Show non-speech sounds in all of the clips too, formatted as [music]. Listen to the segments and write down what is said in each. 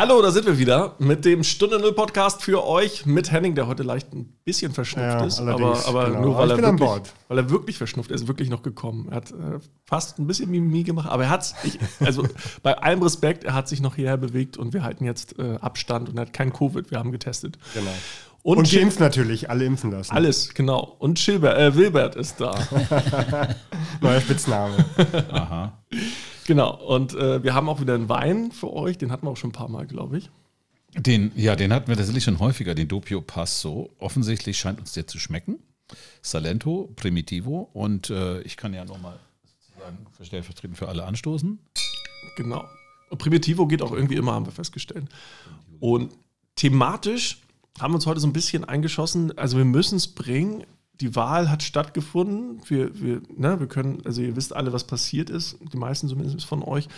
Hallo, da sind wir wieder mit dem Stunde Null Podcast für euch mit Henning, der heute leicht ein bisschen verschnupft Ja, ist, allerdings, aber, aber genau. nur weil ich er, bin an wirklich, Bord. weil er wirklich verschnupft ist, wirklich noch gekommen. Er hat äh, fast ein bisschen Mimimi gemacht, aber er hat also [laughs] bei allem Respekt, er hat sich noch hierher bewegt und wir halten jetzt äh, Abstand und er hat kein Covid, wir haben getestet. Genau. Und, Und geimpft natürlich, alle impfen lassen. alles, genau. Und Schilbert, äh, Wilbert ist da. [laughs] Neuer Spitzname. Aha. Genau. Und äh, wir haben auch wieder einen Wein für euch, den hatten wir auch schon ein paar Mal, glaube ich. Den, ja, den hatten wir tatsächlich schon häufiger, den Doppio Passo. Offensichtlich scheint uns der zu schmecken. Salento, Primitivo. Und äh, ich kann ja nochmal sozusagen stellvertretend für alle anstoßen. Genau. Primitivo geht auch irgendwie immer, haben wir festgestellt. Und thematisch haben wir uns heute so ein bisschen eingeschossen. Also wir müssen es bringen. Die Wahl hat stattgefunden. Wir, wir, ne, wir können, also ihr wisst alle, was passiert ist, die meisten zumindest von euch.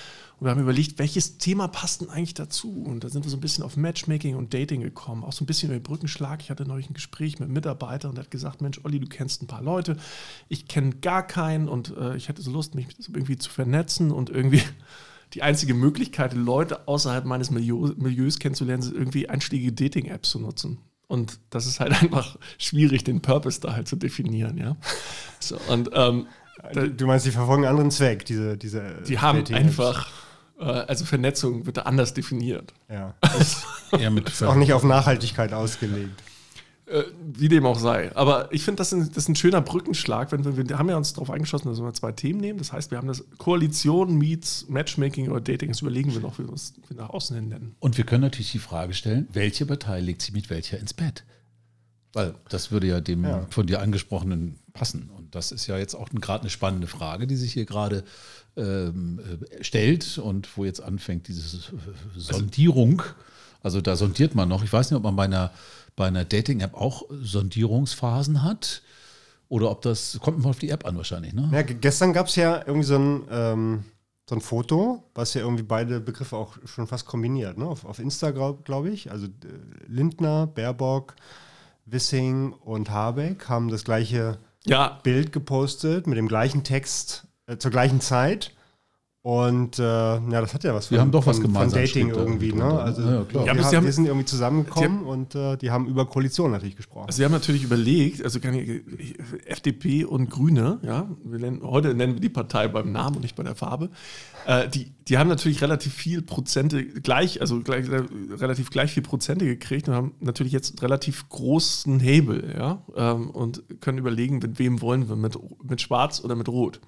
Und wir haben überlegt, welches Thema passt denn eigentlich dazu? Und da sind wir so ein bisschen auf Matchmaking und Dating gekommen. Auch so ein bisschen über den Brückenschlag. Ich hatte neulich ein Gespräch mit einem Mitarbeiter und der hat gesagt, Mensch, Olli, du kennst ein paar Leute. Ich kenne gar keinen und äh, ich hätte so Lust, mich irgendwie zu vernetzen und irgendwie [laughs] die einzige Möglichkeit, Leute außerhalb meines Milieu, Milieus kennenzulernen, ist irgendwie einschlägige Dating-Apps zu nutzen. Und das ist halt [laughs] einfach schwierig, den Purpose da halt zu definieren, ja. So, und ähm, da, Du meinst, die verfolgen einen anderen Zweck, diese. diese die haben Dating-Apps. einfach, äh, also Vernetzung wird da anders definiert. Ja. [laughs] Eher mit Auch nicht auf Nachhaltigkeit ausgelegt. Äh, wie dem auch sei. Aber ich finde, das, ist ein- das ist ein schöner Brückenschlag, wenn wir, wir haben ja uns darauf eingeschossen, dass wir zwei Themen nehmen. Das heißt, wir haben das Koalition meets Matchmaking oder Dating. Das überlegen wir noch, wie wir es nach außen hin nennen. Und wir können natürlich die Frage stellen, welche Partei legt sich mit welcher ins Bett? Weil das würde ja dem Ja. von dir angesprochenen passen. Und das ist ja jetzt auch gerade eine spannende Frage, die sich hier gerade ähm, äh, stellt und wo jetzt anfängt diese Sondierung. Also da sondiert man noch. Ich weiß nicht, ob man bei einer, bei einer Dating-App auch Sondierungsphasen hat. Oder ob das, kommt mal auf die App an wahrscheinlich, ne? Ja, ge- gestern gab es ja irgendwie so ein, ähm, so ein Foto, was ja irgendwie beide Begriffe auch schon fast kombiniert. Ne? Auf, auf Insta, glaube glaub ich. Also äh, Lindner, Baerbock, Wissing und Habeck haben das gleiche Ja, Bild gepostet mit dem gleichen Text äh, zur gleichen Zeit. Und äh, ja, das hat ja was Wir haben doch was von, gemeinsam, von Dating irgendwie. irgendwie Ne? Also Ja, klar. Ja, sie haben, haben- wir sind irgendwie zusammengekommen und äh, die haben über Koalition natürlich gesprochen. Also Sie haben natürlich überlegt, also kann ich, FDP und Grüne, ja, wir nennen, heute nennen wir die Partei beim Namen und nicht bei der Farbe, äh, die, die haben natürlich relativ viel Prozente gleich, also gleich, relativ gleich viel Prozente gekriegt und haben natürlich jetzt relativ großen Hebel, ja, ähm, und können überlegen, mit wem wollen wir, mit, mit Schwarz oder mit Rot.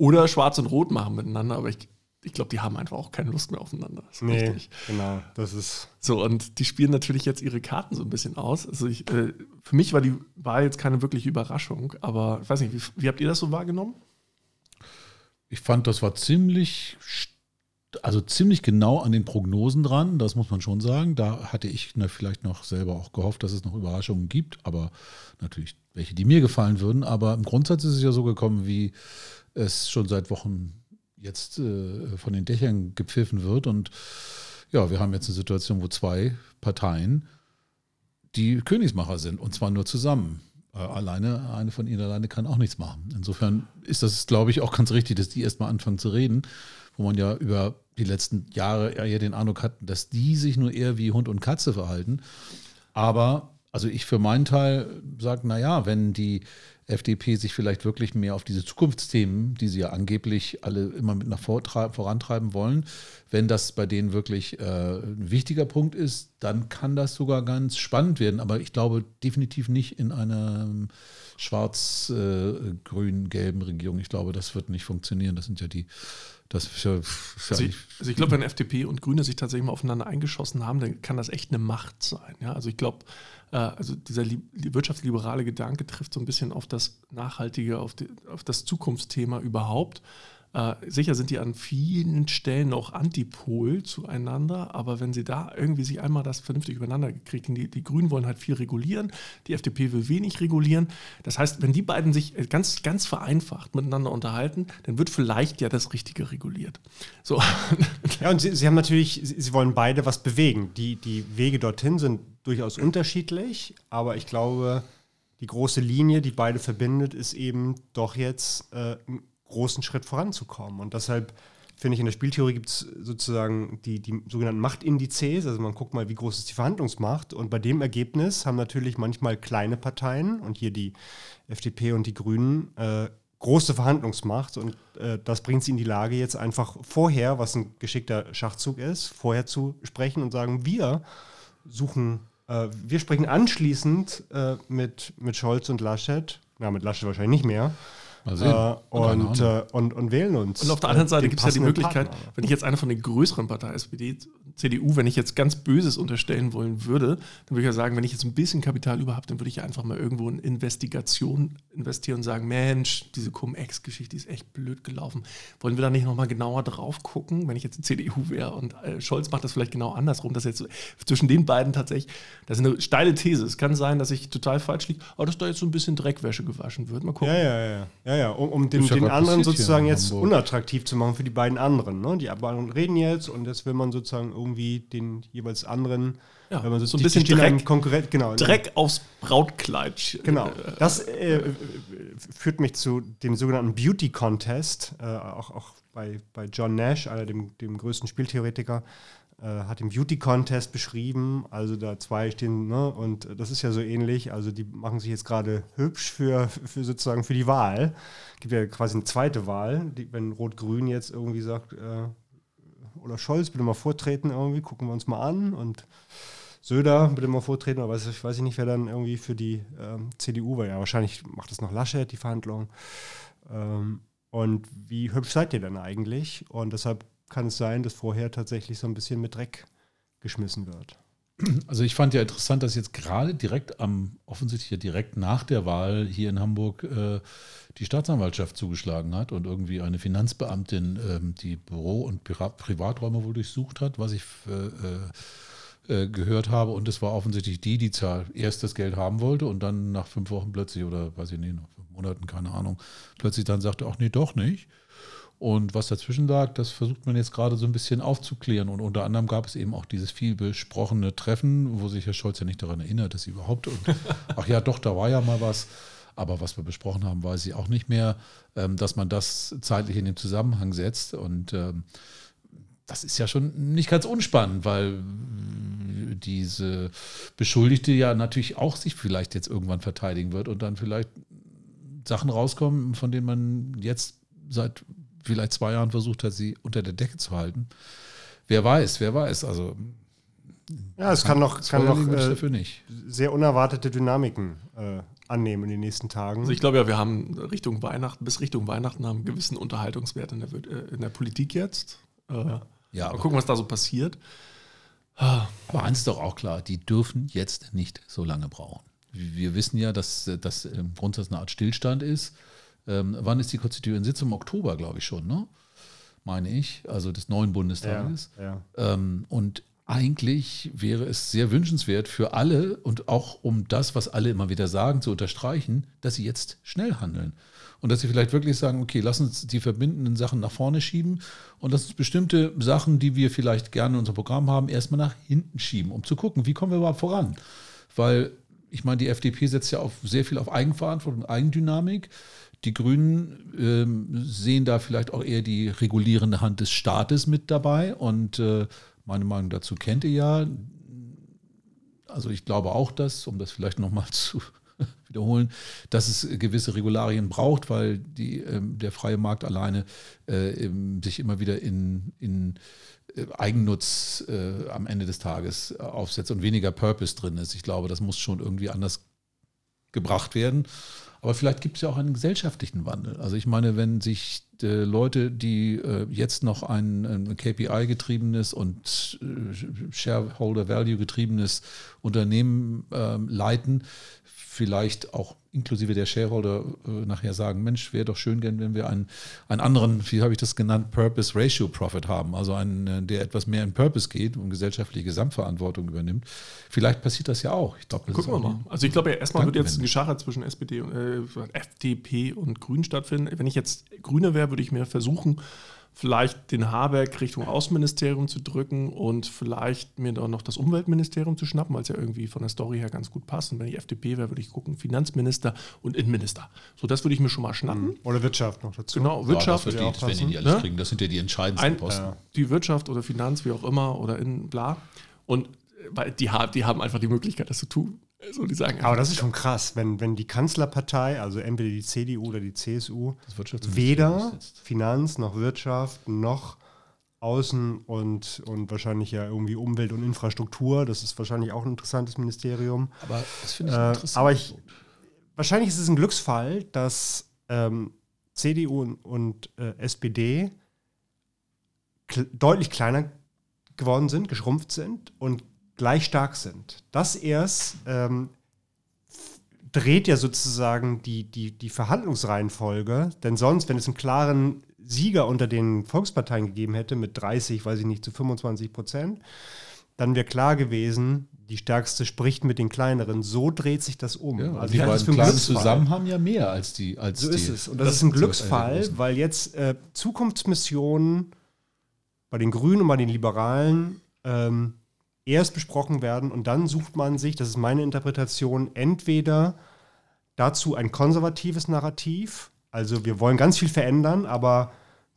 Oder Schwarz und Rot machen miteinander, aber ich, ich glaube, die haben einfach auch keine Lust mehr aufeinander. Das ist nee, richtig. genau. Das ist So, und die spielen natürlich jetzt ihre Karten so ein bisschen aus. Also ich, äh, für mich war die Wahl jetzt keine wirkliche Überraschung, aber ich weiß nicht, wie, wie habt ihr das so wahrgenommen? Ich fand, das war ziemlich, also ziemlich genau an den Prognosen dran, das muss man schon sagen. Da hatte ich vielleicht noch selber auch gehofft, dass es noch Überraschungen gibt, aber natürlich welche, die mir gefallen würden. Aber im Grundsatz ist es ja so gekommen, wie es schon seit Wochen jetzt äh, von den Dächern gepfiffen wird. Und ja, wir haben jetzt eine Situation, wo zwei Parteien die Königsmacher sind und zwar nur zusammen. Äh, alleine, eine von ihnen alleine kann auch nichts machen. Insofern ist das, glaube ich, auch ganz richtig, dass die erstmal anfangen zu reden, wo man ja über die letzten Jahre eher den Eindruck hat, dass die sich nur eher wie Hund und Katze verhalten. Aber, also ich für meinen Teil sage, naja, wenn die FDP sich vielleicht wirklich mehr auf diese Zukunftsthemen, die sie ja angeblich alle immer mit nach vorantreiben wollen, wenn das bei denen wirklich äh, ein wichtiger Punkt ist, dann kann das sogar ganz spannend werden. Aber ich glaube definitiv nicht in einer ähm, schwarz-grün-gelben Regierung. Ich glaube, das wird nicht funktionieren. Das sind ja die, das ist ja, ist Also ich, also ich glaube, wenn FDP und Grüne sich tatsächlich mal aufeinander eingeschossen haben, dann kann das echt eine Macht sein. Ja? Also ich glaube, äh, also dieser li li- wirtschaftsliberale Gedanke trifft so ein bisschen auf das Nachhaltige, auf, die, auf das Zukunftsthema überhaupt. Äh, sicher sind die an vielen Stellen auch Antipol zueinander, aber wenn sie da irgendwie sich einmal das vernünftig übereinander gekriegt haben, die, die Grünen wollen halt viel regulieren, die FDP will wenig regulieren. Das heißt, wenn die beiden sich äh, ganz, ganz vereinfacht miteinander unterhalten, dann wird vielleicht ja das Richtige reguliert. So. Ja, und sie, sie haben natürlich, sie, sie wollen beide was bewegen. Die, die Wege dorthin sind durchaus unterschiedlich, aber ich glaube, die große Linie, die beide verbindet, ist eben doch jetzt äh, einen großen Schritt voranzukommen. Und deshalb finde ich, in der Spieltheorie gibt es sozusagen die, die sogenannten Machtindizes. Also man guckt mal, wie groß ist die Verhandlungsmacht. Und bei dem Ergebnis haben natürlich manchmal kleine Parteien und hier die FDP und die Grünen äh, große Verhandlungsmacht. Und äh, das bringt sie in die Lage, jetzt einfach vorher, was ein geschickter Schachzug ist, vorher zu sprechen und sagen, wir suchen, wir sprechen anschließend äh, mit, mit Scholz und Laschet, ja, mit Laschet wahrscheinlich nicht mehr, Mal sehen. äh, und, äh, und, und wählen uns. Und auf der anderen Seite den gibt es ja die Möglichkeit, Partner. wenn ich jetzt eine von den größeren Parteien, SPD, CDU, wenn ich jetzt ganz Böses unterstellen wollen würde, dann würde ich ja sagen, wenn ich jetzt ein bisschen Kapital über habe, dann würde ich ja einfach mal irgendwo in Investigation investieren und sagen, Mensch, diese Cum-Ex-Geschichte ist echt blöd gelaufen. Wollen wir da nicht nochmal genauer drauf gucken, wenn ich jetzt die CDU wäre und äh, Scholz macht das vielleicht genau andersrum, dass jetzt zwischen den beiden tatsächlich, das ist eine steile These. Es kann sein, dass ich total falsch liege, aber dass da jetzt so ein bisschen Dreckwäsche gewaschen wird. Mal gucken. Ja, ja, ja. ja, ja. Um, um den, ja den anderen sozusagen jetzt Hamburg. unattraktiv zu machen für die beiden anderen. Ne? Die anderen reden jetzt und jetzt will man sozusagen irgendwie den jeweils anderen, Ja, wenn man so ein die- bisschen Dreck- Konkurrent, genau. Dreck aufs Brautkleid. Genau. Das äh, führt mich zu dem sogenannten Beauty Contest. Äh, auch auch bei, bei John Nash, einer dem, dem größten Spieltheoretiker, hat den Beauty Contest beschrieben. Also da zwei stehen, ne? und das ist ja so ähnlich. Also die machen sich jetzt gerade hübsch für, für sozusagen für die Wahl. Gibt ja quasi eine zweite Wahl, die, wenn Rot-Grün jetzt irgendwie sagt, äh, oder Scholz, bitte mal vortreten irgendwie, gucken wir uns mal an und Söder bitte mal vortreten, aber ich weiß ich nicht, wer dann irgendwie für die ähm, CDU war. Ja, wahrscheinlich macht das noch Laschet, die Verhandlung. Ähm, und wie hübsch seid ihr denn eigentlich? Und deshalb kann es sein, dass vorher tatsächlich so ein bisschen mit Dreck geschmissen wird. Also ich fand ja interessant, dass jetzt gerade direkt am, offensichtlich ja direkt nach der Wahl hier in Hamburg äh, die Staatsanwaltschaft zugeschlagen hat und irgendwie eine Finanzbeamtin ähm, die Büro- und Pira- Privaträume wohl durchsucht hat, was ich äh, äh, gehört habe. Und es war offensichtlich die, die erst das Geld haben wollte und dann nach fünf Wochen plötzlich oder weiß ich nicht, nach fünf Monaten, keine Ahnung, plötzlich dann sagte, ach nee, doch nicht. Und was dazwischen lag, das versucht man jetzt gerade so ein bisschen aufzuklären. Und unter anderem gab es eben auch dieses viel besprochene Treffen, wo sich Herr Scholz ja nicht daran erinnert, dass sie überhaupt. Und, [laughs] ach ja, doch, da war ja mal was. Aber was wir besprochen haben, weiß ich auch nicht mehr, ähm, dass man das zeitlich in den Zusammenhang setzt. Und ähm, das ist ja schon nicht ganz unspannend, weil diese Beschuldigte ja natürlich auch sich vielleicht jetzt irgendwann verteidigen wird und dann vielleicht Sachen rauskommen, von denen man jetzt seit vielleicht zwei Jahren versucht hat, sie unter der Decke zu halten. Wer weiß, wer weiß. Also Ja, es kann noch, kann noch Spoiler liegen äh, dafür nicht. sehr unerwartete Dynamiken äh, annehmen in den nächsten Tagen. Also ich glaube ja, wir haben Richtung Weihnachten, bis Richtung Weihnachten haben einen gewissen Unterhaltungswert in der, äh, in der Politik jetzt. Äh, Ja, mal aber, gucken, was da so passiert. aber eins ist doch auch klar, die dürfen jetzt nicht so lange brauchen. Wir wissen ja, dass das im Grundsatz eine Art Stillstand ist. Ähm, wann ist die konstituierende Sitzung? Im Oktober, glaube ich schon, ne? Meine ich, also des neuen ja, Bundestages. ja. Ähm, und eigentlich wäre es sehr wünschenswert für alle und auch um das, was alle immer wieder sagen, zu unterstreichen, dass sie jetzt schnell handeln. Und dass sie vielleicht wirklich sagen, okay, lass uns die verbindenden Sachen nach vorne schieben und lass uns bestimmte Sachen, die wir vielleicht gerne in unserem Programm haben, erstmal nach hinten schieben, um zu gucken, wie kommen wir überhaupt voran. Weil ich meine, die FDP setzt ja auf sehr viel auf Eigenverantwortung, Eigendynamik. Die Grünen ähm, sehen da vielleicht auch eher die regulierende Hand des Staates mit dabei. Und äh, meine Meinung dazu kennt ihr ja. Also ich glaube auch, dass, um das vielleicht nochmal [laughs] zu wiederholen, dass es gewisse Regularien braucht, weil die, ähm, der freie Markt alleine äh, sich immer wieder in, in äh, Eigennutz äh, am Ende des Tages äh, aufsetzt und weniger Purpose drin ist. Ich glaube, das muss schon irgendwie anders gebracht werden. Aber vielleicht gibt es ja auch einen gesellschaftlichen Wandel. Also ich meine, wenn sich äh, Leute, die äh, jetzt noch ein, KPI-getriebenes und äh, Shareholder-Value-getriebenes Unternehmen ähm, leiten, vielleicht auch inklusive der Shareholder äh, nachher sagen, Mensch, wäre doch schön gern, wenn wir einen, einen anderen, wie habe ich das genannt, Purpose Ratio Profit haben, also einen, äh, der etwas mehr in Purpose geht und gesellschaftliche Gesamtverantwortung übernimmt. Vielleicht passiert das ja auch. Ich glaube, das Gucken wir mal. Also ich glaube ja, erstmal wird jetzt ein Geschacher zwischen SPD und äh, FDP und Grünen stattfinden. Wenn ich jetzt Grüne wäre, würde ich mir versuchen, vielleicht den Habeck Richtung Außenministerium zu drücken und vielleicht mir dann noch das Umweltministerium zu schnappen, weil es ja irgendwie von der Story her ganz gut passt. Und wenn ich FDP wäre, würde ich gucken, Finanzminister und Innenminister. So, das würde ich mir schon mal schnappen. Oder Wirtschaft noch dazu. Genau, Wirtschaft. Ja, das, würde wird auch die, das werden die passen, alles ne? kriegen. Das sind ja die entscheidendsten Ein, Posten. Ja. die Wirtschaft oder Finanz, wie auch immer, oder in bla. Und äh, weil die, die haben einfach die Möglichkeit, das zu tun. Also die sagen, Aber das ist schon krass, wenn, wenn die Kanzlerpartei, also entweder die CDU oder die CSU, weder. Finanz noch Wirtschaft noch Außen und, und wahrscheinlich ja irgendwie Umwelt und Infrastruktur, das ist wahrscheinlich auch ein interessantes Ministerium. Aber das finde ich Äh, interessant. aber ich, wahrscheinlich ist es ein Glücksfall, dass ähm, CDU und, und äh, SPD kl deutlich kleiner geworden sind, geschrumpft sind und gleich stark sind. Das erst ähm, dreht ja sozusagen die, die, die Verhandlungsreihenfolge, denn sonst, wenn es einen klaren Sieger unter den Volksparteien gegeben hätte, mit 30, weiß ich nicht, zu 25 Prozent, dann wäre klar gewesen, die stärkste spricht mit den kleineren. So dreht sich das um. ja, also die beiden das Kleinen zusammen haben ja mehr als die. Als So die, ist es. Und das, ist ein Glücksfall, weil jetzt äh, Zukunftsmissionen bei den Grünen und bei den Liberalen ähm, erst besprochen werden und dann sucht man sich, das ist meine Interpretation, entweder dazu ein konservatives Narrativ, also wir wollen ganz viel verändern, aber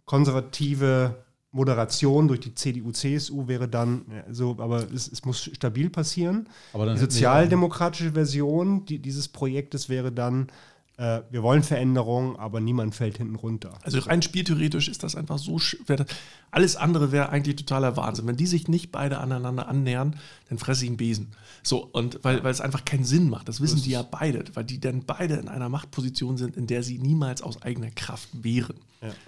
konservative Moderation durch die CDU, CSU wäre dann so, aber es, es muss stabil passieren. Aber dann Die sozialdemokratische Version die, dieses Projektes wäre dann, äh, wir wollen Veränderung, aber niemand fällt hinten runter. Also rein spieltheoretisch ist das einfach so schwer. Alles andere wäre eigentlich totaler Wahnsinn. Wenn die sich nicht beide aneinander annähern, dann fresse ich einen Besen. So, und weil, weil es einfach keinen Sinn macht. Das wissen die ja beide, weil die dann beide in einer Machtposition sind, in der sie niemals aus eigener Kraft wären.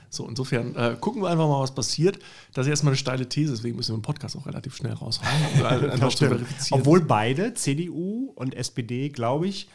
So, insofern äh, gucken wir einfach mal, was passiert. Das ist erstmal eine steile These, deswegen müssen wir den Podcast auch relativ schnell raushauen, um [laughs] Das. Obwohl beide, CDU und SPD, glaube ich,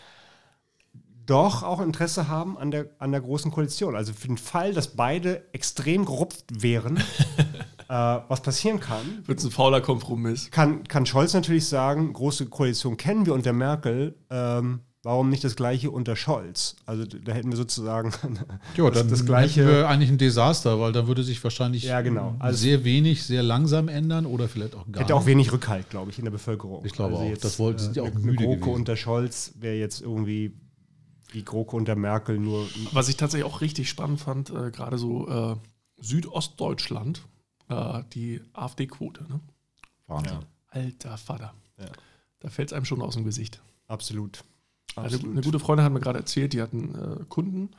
doch auch Interesse haben an der, an der großen Koalition. Also für den Fall, dass beide extrem gerupft wären, [laughs] äh, was passieren kann, wird es ein fauler Kompromiss. kann, kann Scholz natürlich sagen, große Koalition kennen wir unter Merkel, ähm, warum nicht das gleiche unter Scholz? Also da hätten wir sozusagen [laughs] Ja, das, dann das hätten gleiche. wir eigentlich ein Desaster, weil da würde sich wahrscheinlich Ja, genau. Also- sehr wenig, sehr langsam ändern oder vielleicht auch gar Hätte auch nicht. wenig Rückhalt, glaube ich, in der Bevölkerung. Ich glaube auch. jetzt, Das wollten- sind ja auch eine- müde eine GroKo gewesen. unter Scholz wäre jetzt irgendwie die GroKo unter Merkel nur. Was ich tatsächlich auch richtig spannend fand, äh, gerade so äh, Südostdeutschland, äh, die AfD-Quote. Ne? Wahnsinn. Ja. Alter Vater. Ja. Da fällt es einem schon aus dem Gesicht. Absolut. Also Absolut. eine gute Freundin hat mir gerade erzählt, die hatten äh, Kunden,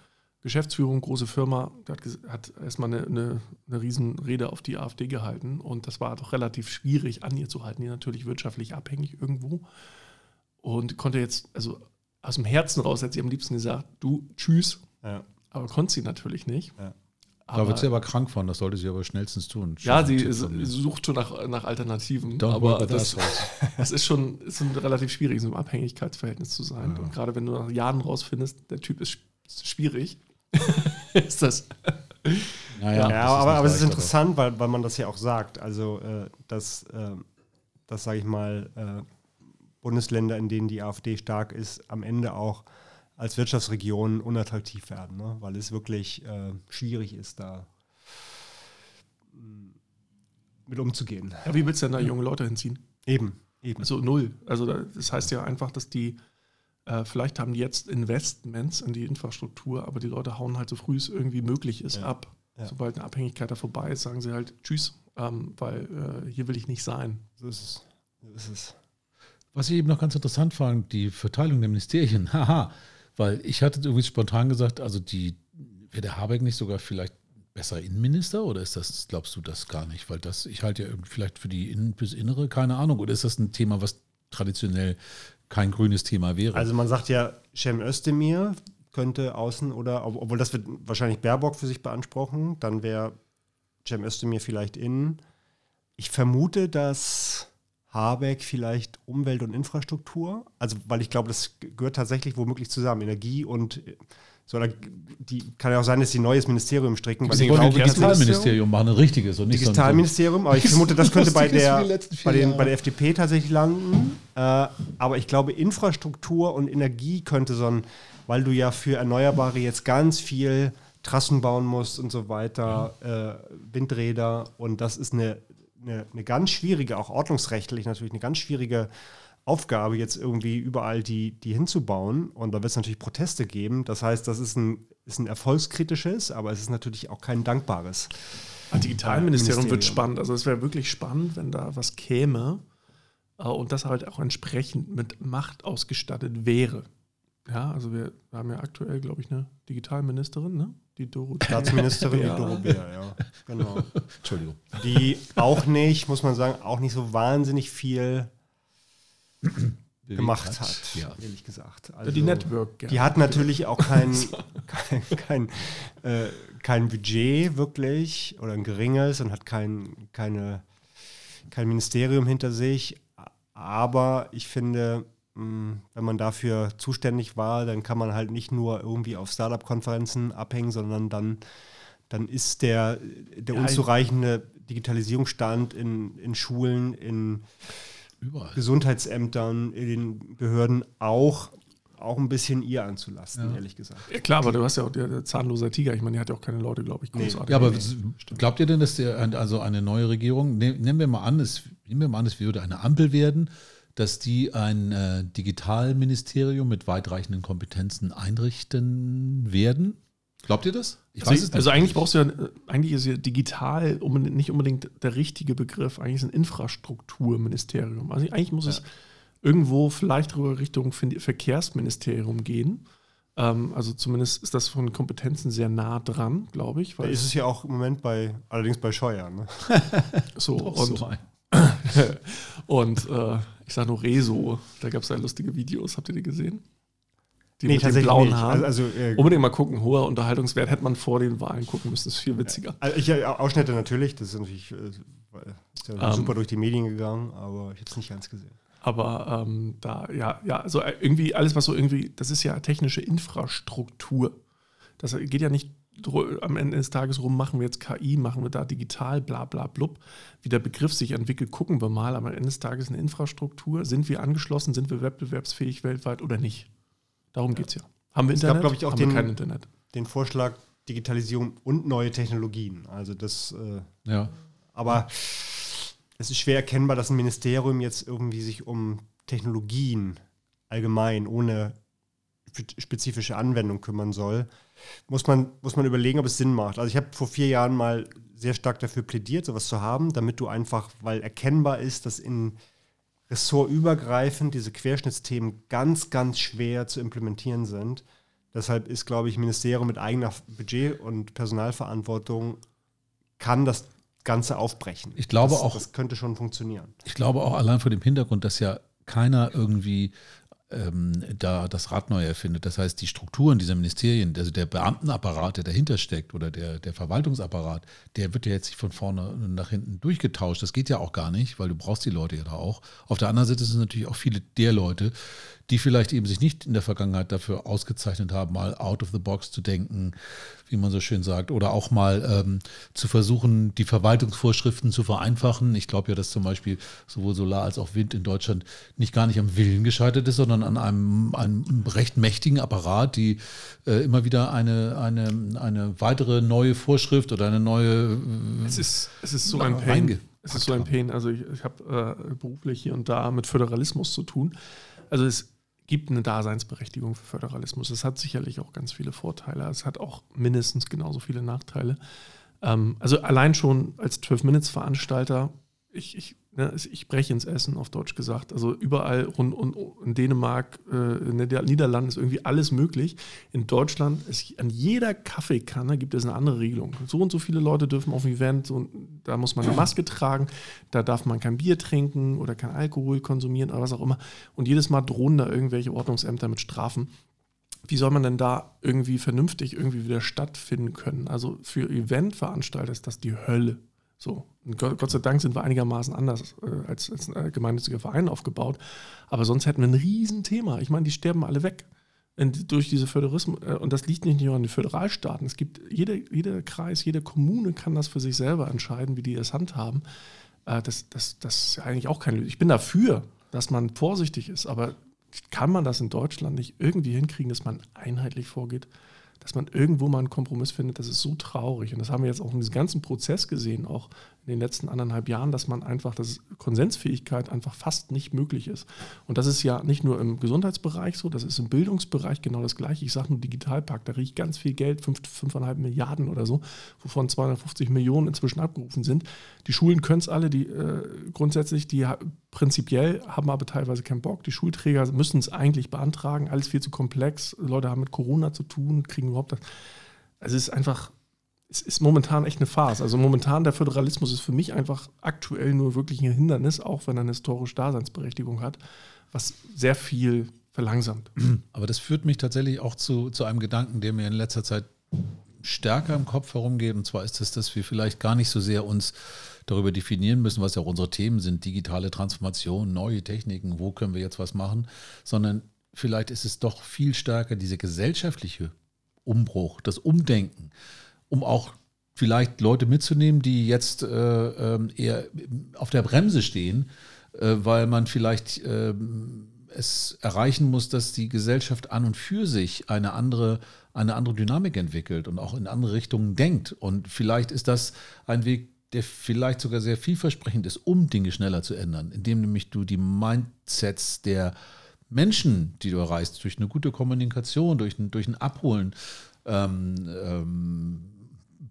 Geschäftsführung, große Firma, hat, hat erstmal eine, eine, eine Riesenrede auf die AfD gehalten und das war doch relativ schwierig an ihr zu halten, die natürlich wirtschaftlich abhängig irgendwo und konnte jetzt, also aus dem Herzen raus hat sie am liebsten gesagt, du, tschüss, ja. aber konnte sie natürlich nicht. Ja. Da wird sie aber krank von, das sollte sie aber schnellstens tun. ja, sie sucht schon nach, nach Alternativen, Don't aber das, [laughs] das ist schon ist ein relativ schwierig, in so einem Abhängigkeitsverhältnis zu sein. Ja. Und gerade wenn du nach Jahren rausfindest, der Typ ist, sch- ist schwierig, [laughs] ist das. Naja, Ja, das aber, aber es ist interessant, weil, weil man das ja auch sagt. Also, äh, dass, äh, dass sage ich mal, äh, Bundesländer, in denen die AfD stark ist, am Ende auch als Wirtschaftsregion unattraktiv werden, ne? weil es wirklich äh, schwierig ist, da mm, mit umzugehen. Ja, wie willst du denn da junge Leute hinziehen? Eben, eben. Also null. Also da- das heißt ja einfach, dass die, äh, vielleicht haben die jetzt Investments in die Infrastruktur, aber die Leute hauen halt so früh es irgendwie möglich ist Ja. ab. Ja. Sobald eine Abhängigkeit da vorbei ist, sagen sie halt Tschüss, ähm, weil äh, hier will ich nicht sein. So ist es. So ist es. Was ich eben noch ganz interessant fand, die Verteilung der Ministerien. [laughs] Haha, weil ich hatte irgendwie spontan gesagt, also die, wäre der Habeck nicht sogar vielleicht besser Innenminister oder ist das, glaubst du das gar nicht? Weil das, ich halte ja vielleicht für die Innen bis Innere, keine Ahnung. Oder ist das ein Thema, was traditionell kein grünes Thema wäre? Also man sagt ja, Cem Özdemir könnte außen oder, ob- obwohl das wird wahrscheinlich Baerbock für sich beanspruchen, dann wäre Cem Özdemir vielleicht innen. Ich vermute, dass Habeck vielleicht Umwelt und Infrastruktur, also weil ich glaube, das gehört tatsächlich womöglich zusammen, Energie und äh, so, die kann ja auch sein, dass sie ein neues Ministerium stricken, weil Sie ich glaube, Digitalministerium machen, ein richtiges und nicht so Digitalministerium, aber ich [laughs] vermute, das könnte bei der, bei, den, Jahre. bei der FDP tatsächlich landen. Äh, aber ich glaube, Infrastruktur und Energie könnte so ein, weil du ja für Erneuerbare jetzt ganz viel Trassen bauen musst und so weiter, äh, Windräder. Und das ist eine, eine, eine ganz schwierige, auch ordnungsrechtlich natürlich eine ganz schwierige Aufgabe, jetzt irgendwie überall die, die hinzubauen. Und da wird es natürlich Proteste geben. Das heißt, das ist ein, ist ein erfolgskritisches, aber es ist natürlich auch kein dankbares. Das Digitalministerium wird spannend. Also es wäre wirklich spannend, wenn da was käme äh, und das halt auch entsprechend mit Macht ausgestattet wäre. Ja, also wir haben ja aktuell, glaube ich, eine Digitalministerin, ne? Die Dorothee. [laughs] Staatsministerin die. Doro Bär, ja. Genau. Entschuldigung. Die auch nicht, muss man sagen, auch nicht so wahnsinnig viel gemacht hat, Ja. ehrlich gesagt. Ja, die Network. Die hat natürlich auch kein, [laughs] kein, kein, äh, kein Budget wirklich oder ein geringes und hat kein, keine, kein Ministerium hinter sich. Aber ich finde, wenn man dafür zuständig war, dann kann man halt nicht nur irgendwie auf Startup-Konferenzen abhängen, sondern dann, dann ist der, der Ja, unzureichende Digitalisierungsstand in, in Schulen, in Überall. Gesundheitsämtern, in den Behörden auch, auch ein bisschen ihr anzulasten, ehrlich gesagt. Ja, klar, aber du hast ja auch der, der zahnloser Tiger. Ich meine, die hat ja auch keine Leute, glaube ich, großartig. Ja, aber glaubt ihr denn, dass der, also eine neue Regierung, ne- nehmen wir mal an, es, nehmen wir mal an, es würde eine Ampel werden, dass die ein äh, Digitalministerium mit weitreichenden Kompetenzen einrichten werden? Glaubt ihr das? Ich Also, also eigentlich brauchst du ja, äh, eigentlich ist ja digital unbedingt- nicht unbedingt der richtige Begriff. Eigentlich ist es ein Infrastrukturministerium. Also eigentlich muss es irgendwo vielleicht rüber Richtung Verkehrsministerium gehen. Ähm, also zumindest ist das von Kompetenzen sehr nah dran, glaube ich. Da Weil ist es ja auch im Moment bei, allerdings bei Scheuer. Ne? [laughs] so, [laughs] Doch, und, so und [laughs] äh, ich sage nur Rezo, da gab es ja lustige Videos. Habt ihr die gesehen? Die Nee, mit den blauen nicht. Haaren. Also, also, äh, Unbedingt mal gucken, hoher Unterhaltungswert hätte man vor den Wahlen gucken müssen, das ist viel witziger. also ich, ja, Ausschnitte natürlich, das ist natürlich äh, ist ja Ähm. super durch die Medien gegangen, aber ich habe es nicht ganz gesehen. Aber ähm, da, ja, ja, also irgendwie alles, was so irgendwie, das ist ja technische Infrastruktur. Das geht ja nicht am Ende des Tages rum, machen wir jetzt KI, machen wir da digital, bla bla blub. Wie der Begriff sich entwickelt, gucken wir mal. Aber am Ende des Tages eine Infrastruktur. Sind wir angeschlossen, sind wir wettbewerbsfähig weltweit oder nicht? Darum geht es ja. Haben wir Es gab, Internet? glaub ich, auch Haben den- wir kein Internet. Den Vorschlag Digitalisierung und neue Technologien. Also das, äh, ja. aber es ist schwer erkennbar, dass ein Ministerium jetzt irgendwie sich um Technologien allgemein ohne spe- spezifische Anwendung kümmern soll. Muss man, muss man überlegen, ob es Sinn macht. Also ich habe vor vier Jahren mal sehr stark dafür plädiert, sowas zu haben, damit du einfach, weil erkennbar ist, dass in ressortübergreifend diese Querschnittsthemen ganz, ganz schwer zu implementieren sind. Deshalb ist, glaube ich, Ministerium mit eigener Budget und Personalverantwortung kann das Ganze aufbrechen. Ich glaube das, auch- Das könnte schon funktionieren. Ich glaube auch allein vor dem Hintergrund, dass ja keiner irgendwie ähm, da das Rad neu erfindet. Das heißt, die Strukturen dieser Ministerien, also der Beamtenapparat, der dahinter steckt oder der, der Verwaltungsapparat, der wird ja jetzt nicht von vorne nach hinten durchgetauscht. Das geht ja auch gar nicht, weil du brauchst die Leute ja da auch. Auf der anderen Seite sind es natürlich auch viele der Leute, die vielleicht eben sich nicht in der Vergangenheit dafür ausgezeichnet haben, mal out of the box zu denken, wie man so schön sagt, oder auch mal ähm, zu versuchen, die Verwaltungsvorschriften zu vereinfachen. Ich glaube ja, dass zum Beispiel sowohl Solar als auch Wind in Deutschland nicht gar nicht am Willen gescheitert ist, sondern an einem, einem recht mächtigen Apparat, die äh, immer wieder eine, eine, eine weitere neue Vorschrift oder eine neue äh, Es ist, es ist so ein Pain. Es ist so ein Pain. Also ich, ich habe äh, beruflich hier und da mit Föderalismus zu tun. Also es gibt eine Daseinsberechtigung für Föderalismus. Es hat sicherlich auch ganz viele Vorteile. Es hat auch mindestens genauso viele Nachteile. Ähm, also allein schon als 12-Minutes-Veranstalter, ich, ich, ne, ich breche ins Essen, auf Deutsch gesagt. Also überall rund und in Dänemark, äh, in den Niederlanden ist irgendwie alles möglich. In Deutschland ist an jeder Kaffeekanne gibt es eine andere Regelung. So und so viele Leute dürfen auf dem Event, so, da muss man eine Maske tragen, da darf man kein Bier trinken oder kein Alkohol konsumieren oder was auch immer. Und jedes Mal drohen da irgendwelche Ordnungsämter mit Strafen wie soll man denn da irgendwie vernünftig irgendwie wieder stattfinden können? Also für Eventveranstalter ist das die Hölle. So, und Gott, sei Dank sind wir einigermaßen anders äh, als, als ein äh, gemeinnütziger Verein aufgebaut. Aber sonst hätten wir ein Riesenthema. Ich meine, die sterben alle weg. Durch diese Föderalismus, äh, und das liegt nicht nur an den Föderalstaaten. Es gibt, jeder, jeder Kreis, jede Kommune kann das für sich selber entscheiden, wie die das handhaben. Äh, das, das, das ist eigentlich auch keine Lösung. Ich bin dafür, dass man vorsichtig ist, aber kann man das in Deutschland nicht irgendwie hinkriegen, dass man einheitlich vorgeht? Dass man irgendwo mal einen Kompromiss findet, das ist so traurig. Und das haben wir jetzt auch in diesem ganzen Prozess gesehen, auch in den letzten anderthalb Jahren, dass man einfach, dass Konsensfähigkeit einfach fast nicht möglich ist. Und das ist ja nicht nur im Gesundheitsbereich so, das ist im Bildungsbereich genau das Gleiche. Ich sage nur Digitalpakt, da riecht ganz viel Geld, 5,5 Milliarden oder so, wovon 250 Millionen inzwischen abgerufen sind. Die Schulen können es alle, die äh, grundsätzlich, die prinzipiell haben aber teilweise keinen Bock. Die Schulträger müssen es eigentlich beantragen, alles viel zu komplex. Leute haben mit Corona zu tun, kriegen überhaupt das. Also es ist einfach es ist momentan echt eine Farce. Also momentan der Föderalismus ist für mich einfach aktuell nur wirklich ein Hindernis, auch wenn er eine historische Daseinsberechtigung hat, was sehr viel verlangsamt. [clears throat] Aber das führt mich tatsächlich auch zu, zu einem Gedanken, der mir in letzter Zeit stärker im Kopf herumgeht. Und zwar ist es, dass wir vielleicht gar nicht so sehr uns darüber definieren müssen, was ja auch unsere Themen sind, digitale Transformation, neue Techniken, wo können wir jetzt was machen, sondern vielleicht ist es doch viel stärker diese gesellschaftliche Umbruch, das Umdenken um auch vielleicht Leute mitzunehmen, die jetzt äh, ähm, eher auf der Bremse stehen, äh, weil man vielleicht äh, es erreichen muss, dass die Gesellschaft an und für sich eine andere, eine andere Dynamik entwickelt und auch in andere Richtungen denkt. Und vielleicht ist das ein Weg, der vielleicht sogar sehr vielversprechend ist, um Dinge schneller zu ändern, indem nämlich du die Mindsets der Menschen, die du erreichst, durch eine gute Kommunikation, durch ein, durch ein Abholen, ähm, ähm,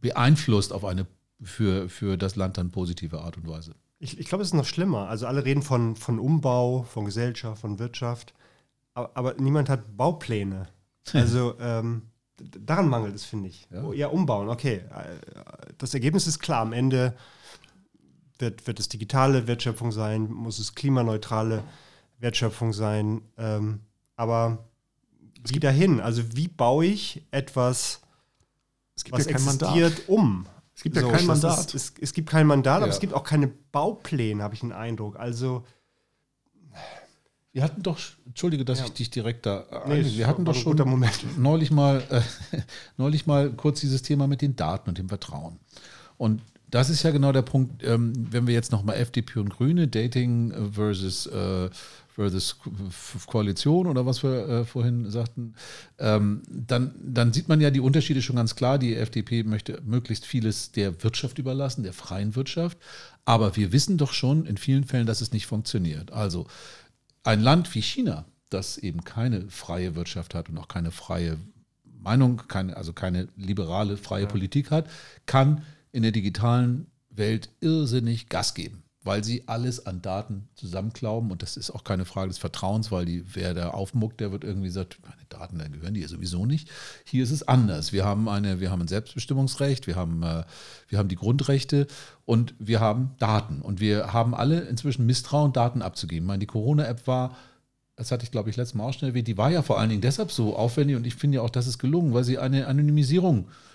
beeinflusst auf eine für, für das Land dann positive Art und Weise. Ich, ich glaube, es ist noch schlimmer. Also alle reden von, von Umbau, von Gesellschaft, von Wirtschaft, aber, aber niemand hat Baupläne. Also ähm, daran mangelt es, finde ich. Ja. Oh, ja, umbauen, okay. Das Ergebnis ist klar. Am Ende wird, wird es digitale Wertschöpfung sein, muss es klimaneutrale Wertschöpfung sein. Ähm, aber wie dahin? Also wie baue ich etwas es gibt was ja kein Mandat. um. Es gibt ja so, kein Mandat. Ist, es, es, gibt kein Mandat, ja. aber es gibt auch keine Baupläne, habe ich den Eindruck. Also. Wir hatten doch, entschuldige, dass ja. ich dich direkt da. Nee, wir hatten doch schon [laughs] neulich mal, äh, [laughs] neulich mal kurz dieses Thema mit den Daten und dem Vertrauen. Und das ist ja genau der Punkt, ähm, wenn wir jetzt nochmal FDP und Grüne, Dating versus äh, versus Koalition oder was wir äh, vorhin sagten, ähm, dann, dann sieht man ja die Unterschiede schon ganz klar. Die FDP möchte möglichst vieles der Wirtschaft überlassen, der freien Wirtschaft. Aber wir wissen doch schon in vielen Fällen, dass es nicht funktioniert. Also ein Land wie China, das eben keine freie Wirtschaft hat und auch keine freie Meinung, keine, also keine liberale, freie ja. Politik hat, kann in der digitalen Welt irrsinnig Gas geben weil sie alles an Daten zusammenklauben und das ist auch keine Frage des Vertrauens, weil die, wer da aufmuckt, der wird irgendwie sagt, meine Daten, da gehören die ja sowieso nicht. Hier ist es anders. Wir haben eine, wir haben ein Selbstbestimmungsrecht, wir haben, äh, wir haben die Grundrechte und wir haben Daten und wir haben alle inzwischen Misstrauen, Daten abzugeben. Ich meine, die Corona-App war das hatte ich, glaube ich, letztes Mal auch schnell erwähnt, die war ja vor allen Dingen deshalb so aufwendig und ich finde ja auch, dass es gelungen, weil sie eine Anonymisierung äh,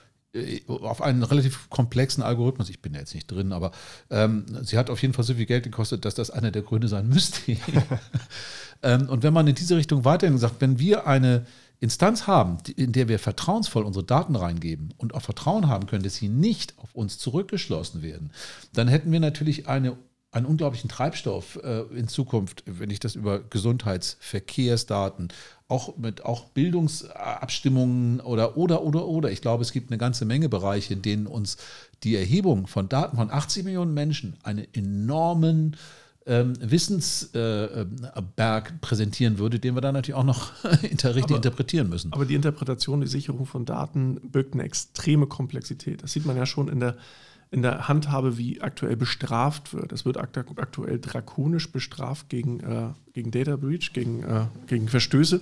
auf einen relativ komplexen Algorithmus, ich bin ja jetzt nicht drin, aber ähm, sie hat auf jeden Fall so viel Geld gekostet, dass das einer der Gründe sein müsste. [laughs] ähm, und wenn man in diese Richtung weiterhin sagt, wenn wir eine Instanz haben, in der wir vertrauensvoll unsere Daten reingeben und auch Vertrauen haben können, dass sie nicht auf uns zurückgeschlossen werden, dann hätten wir natürlich eine einen unglaublichen Treibstoff äh, in Zukunft, wenn ich das über Gesundheitsverkehrsdaten, auch mit auch Bildungsabstimmungen oder oder oder oder. Ich glaube, es gibt eine ganze Menge Bereiche, in denen uns die Erhebung von Daten von 80 Millionen Menschen einen enormen ähm, Wissensberg äh, präsentieren würde, den wir dann natürlich auch noch [laughs] inter richtig aber, interpretieren müssen. Aber die Interpretation, die Sicherung von Daten birgt eine extreme Komplexität. Das sieht man ja schon in der in der Handhabe, wie aktuell bestraft wird. Es wird aktuell drakonisch bestraft gegen, äh, gegen Data Breach, gegen, äh, gegen Verstöße,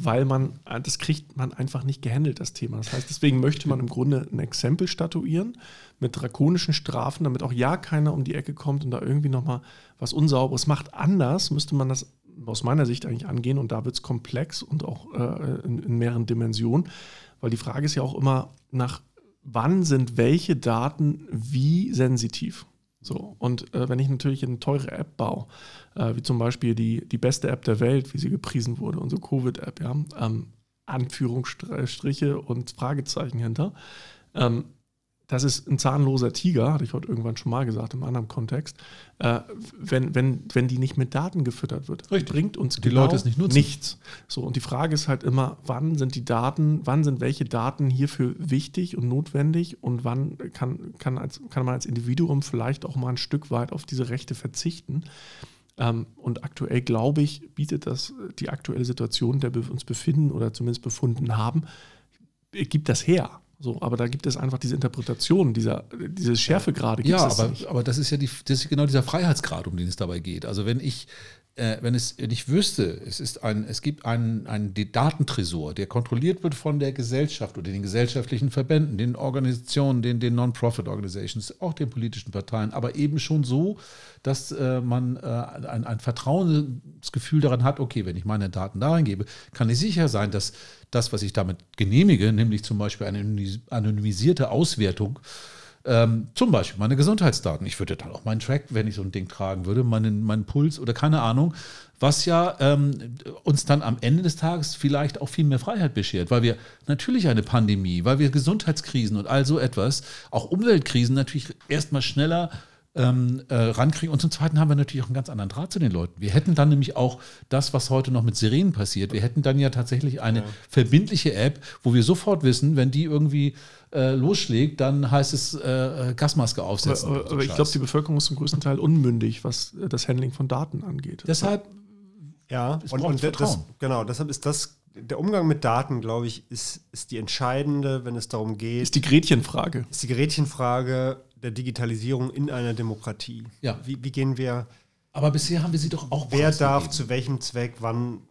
weil man, äh, das kriegt man einfach nicht gehandelt, das Thema. Das heißt, deswegen möchte man im Grunde ein Exempel statuieren mit drakonischen Strafen, damit auch ja keiner um die Ecke kommt und da irgendwie nochmal was Unsauberes macht. Anders müsste man das aus meiner Sicht eigentlich angehen und da wird es komplex und auch äh, in, in mehreren Dimensionen, weil die Frage ist ja auch immer nach wann sind welche Daten wie sensitiv. So, und äh, wenn ich natürlich eine teure App baue, äh, wie zum Beispiel die, die beste App der Welt, wie sie gepriesen wurde, unsere Covid-App, ja, ähm, Anführungsstriche und Fragezeichen hinter, ähm, das ist ein zahnloser Tiger, hatte ich heute irgendwann schon mal gesagt, im anderen Kontext, äh, wenn, wenn, wenn die nicht mit Daten gefüttert wird. Richtig. Bringt uns Die Leute es nicht nutzen. nichts. So, und die Frage ist halt immer, wann sind die Daten, wann sind welche Daten hierfür wichtig und notwendig und wann kann, kann, als, kann man als Individuum vielleicht auch mal ein Stück weit auf diese Rechte verzichten. Ähm, und aktuell, glaube ich, bietet das die aktuelle Situation, in der wir uns befinden oder zumindest befunden haben, äh, gibt das her. So, aber da gibt es einfach diese Interpretation, dieser, diese Schärfegrade gibt Ja, es aber, aber das ist ja die, das ist genau dieser Freiheitsgrad, um den es dabei geht. Also wenn ich, äh, wenn es, wenn ich wüsste, es ist ein, es gibt einen, einen Datentresor, der kontrolliert wird von der Gesellschaft oder den gesellschaftlichen Verbänden, den Organisationen, den, den Non-Profit-Organizations, auch den politischen Parteien, aber eben schon so, dass äh, man äh, ein, ein Vertrauensgefühl daran hat, okay, wenn ich meine Daten da reingebe, kann ich sicher sein, dass das, was ich damit genehmige, nämlich zum Beispiel eine anonymisierte Auswertung, ähm, zum Beispiel meine Gesundheitsdaten. Ich würde dann auch meinen Track, wenn ich so ein Ding tragen würde, meinen, meinen Puls oder keine Ahnung, was ja ähm, uns dann am Ende des Tages vielleicht auch viel mehr Freiheit beschert, weil wir natürlich eine Pandemie, weil wir Gesundheitskrisen und all so etwas, auch Umweltkrisen natürlich erstmal schneller ähm, äh, rankriegen. Und zum Zweiten haben wir natürlich auch einen ganz anderen Draht zu den Leuten. Wir hätten dann nämlich auch das, was heute noch mit Sirenen passiert. Wir hätten dann ja tatsächlich eine verbindliche App, wo wir sofort wissen, wenn die irgendwie äh, losschlägt, dann heißt es äh, äh, Gasmaske aufsetzen. aber, aber ich glaube, die Bevölkerung ist zum größten Teil unmündig, was äh, das Handling von Daten angeht. Deshalb Ja, Es und, braucht und das, genau, deshalb ist das, der Umgang mit Daten, glaube ich, ist, ist die entscheidende, wenn es darum geht, ist die Gretchenfrage. ist die Gerätchenfrage der Digitalisierung in einer Demokratie. Ja. Wie, wie gehen wir, Aber bisher haben wir sie doch auch wer darf zu welchem Zweck wann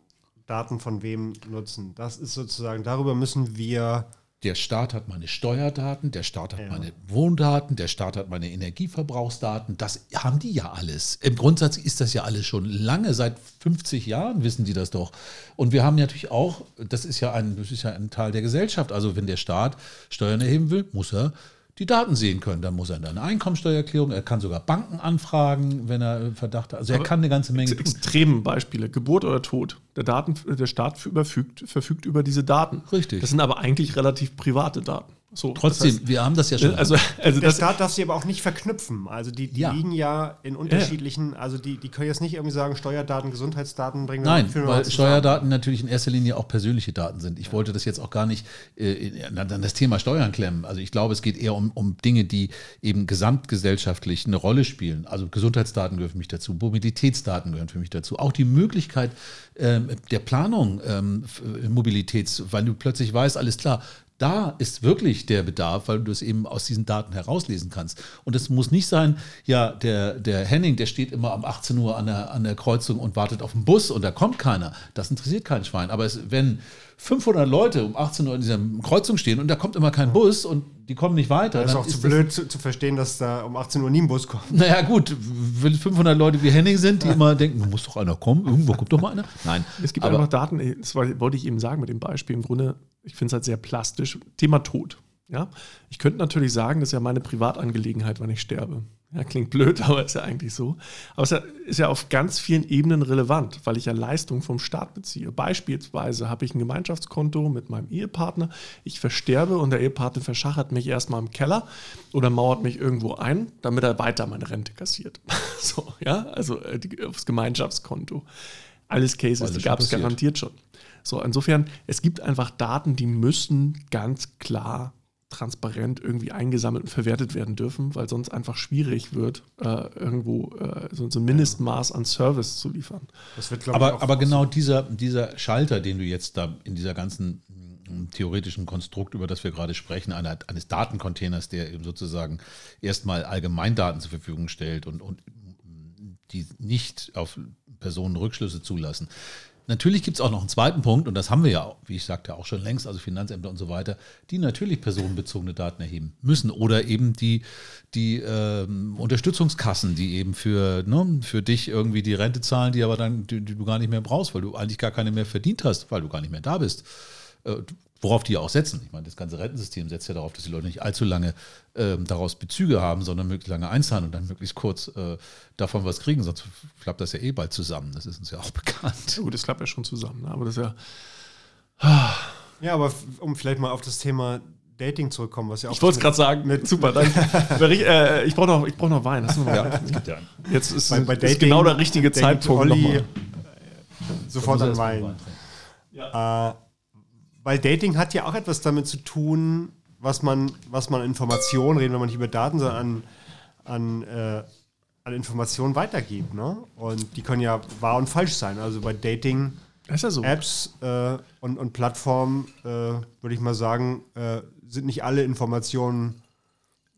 Daten von wem nutzen? Das ist sozusagen, darüber müssen wir, Der Staat hat meine Steuerdaten, der Staat hat Ja. meine Wohndaten, der Staat hat meine Energieverbrauchsdaten. Das haben die ja alles. Im Grundsatz ist das ja alles schon lange, seit 50 Jahren wissen die das doch. Und wir haben natürlich auch, das ist ja ein, das ist ja ein Teil der Gesellschaft. Also wenn der Staat Steuern erheben will, muss er die Daten sehen können. Dann muss er eine Einkommensteuererklärung, er kann sogar Banken anfragen, wenn er Verdacht hat. Also er Aber kann eine ganze Menge Ex extremen Beispiele, Geburt oder Tod. Der, Daten, der Staat überfügt, verfügt über diese Daten. Richtig. Das sind aber eigentlich relativ private Daten. So, Trotzdem, das heißt, wir haben das ja schon. also, also der das, Staat darf sie aber auch nicht verknüpfen. Also die, die Ja. liegen ja in unterschiedlichen, also die, die können jetzt nicht irgendwie sagen, Steuerdaten, Gesundheitsdaten bringen wir Nein, führen wir mal weil zusammen. Steuerdaten natürlich in erster Linie auch persönliche Daten sind. Ich wollte das jetzt auch gar nicht äh, an das Thema Steuern klemmen. Also ich glaube, es geht eher um, um Dinge, die eben gesamtgesellschaftlich eine Rolle spielen. Also Gesundheitsdaten gehören für mich dazu, Mobilitätsdaten gehören für mich dazu. Auch die Möglichkeit ähm, der Planung ähm, Mobilitäts, weil du plötzlich weißt, alles klar, da ist wirklich der Bedarf, weil du es eben aus diesen Daten herauslesen kannst. Und es muss nicht sein, ja, der, der Henning, der steht immer um 18 Uhr an der, an der Kreuzung und wartet auf den Bus und da kommt keiner. Das interessiert kein Schwein. Aber es, wenn 500 Leute um 18 Uhr in dieser Kreuzung stehen und da kommt immer kein Bus und die kommen nicht weiter, Das ist auch zu das- blöd zu, zu verstehen, dass da um 18 Uhr nie ein Bus kommt. Naja, gut, wenn 500 Leute wie Henning sind, die immer denken, da muss doch einer kommen, irgendwo kommt doch mal einer. Nein, es gibt aber einfach Daten, das wollte ich eben sagen mit dem Beispiel. Im Grunde, ich finde es halt sehr plastisch. Thema Tod. Ja? Ich könnte natürlich sagen, das ist ja meine Privatangelegenheit, wann ich sterbe. Ja, klingt blöd, [laughs] aber ist ja eigentlich so. Aber es ist ja- auf ganz vielen Ebenen relevant, weil ich ja Leistungen vom Staat beziehe. Beispielsweise habe ich ein Gemeinschaftskonto mit meinem Ehepartner. Ich versterbe und der Ehepartner verschachert mich erstmal im Keller oder mauert mich irgendwo ein, damit er weiter meine Rente kassiert. [laughs] so, ja, also äh, die, aufs Gemeinschaftskonto. Alles Cases, die gab es garantiert schon. So, insofern, es gibt einfach Daten, die müssen ganz klar transparent irgendwie eingesammelt und verwertet werden dürfen, weil sonst einfach schwierig wird, äh, irgendwo äh, so, so ein Mindestmaß an Service zu liefern. Das wird, glaub ich, Aber, aber genau dieser, dieser Schalter, den du jetzt da in dieser ganzen mm, theoretischen Konstrukt, über das wir gerade sprechen, einer, eines Datencontainers, der eben sozusagen erstmal Allgemeindaten zur Verfügung stellt und, und mm, die nicht auf Personen Rückschlüsse zulassen. Natürlich gibt es auch noch einen zweiten Punkt, und das haben wir ja, wie ich sagte, auch schon längst, also Finanzämter und so weiter, die natürlich personenbezogene Daten erheben müssen oder eben die, die ähm, Unterstützungskassen, die eben für, ne, für dich irgendwie die Rente zahlen, die aber dann die, die du gar nicht mehr brauchst, weil du eigentlich gar keine mehr verdient hast, weil du gar nicht mehr da bist. Worauf die auch setzen. Ich meine, das ganze Rentensystem setzt ja darauf, dass die Leute nicht allzu lange ähm, daraus Bezüge haben, sondern möglichst lange einzahlen und dann möglichst kurz äh, davon was kriegen, sonst klappt das ja eh bald zusammen. Das ist uns ja auch [laughs] bekannt. Ja, gut, das klappt ja schon zusammen, ne? aber das ist ja Ja, aber um vielleicht mal auf das Thema Dating zurückkommen, was ja auch. Ich wollte es gerade sagen. mit- Super, danke. [laughs] ich äh, ich brauche noch, ich brauch noch Wein. Hast du noch Wein? Ja. Jetzt ist, Bei- bei ist Dating genau der richtige Zeitpunkt. Olli sofort an Wein. Äh, weil Dating hat ja auch etwas damit zu tun, was man, was man an Informationen, reden wir mal nicht über Daten, sondern an, an, äh, an Informationen weitergibt. Ne? Und die können ja wahr und falsch sein. Also bei Ist ja so. äh, und, und Plattformen, äh, würde ich mal sagen, äh, sind nicht alle Informationen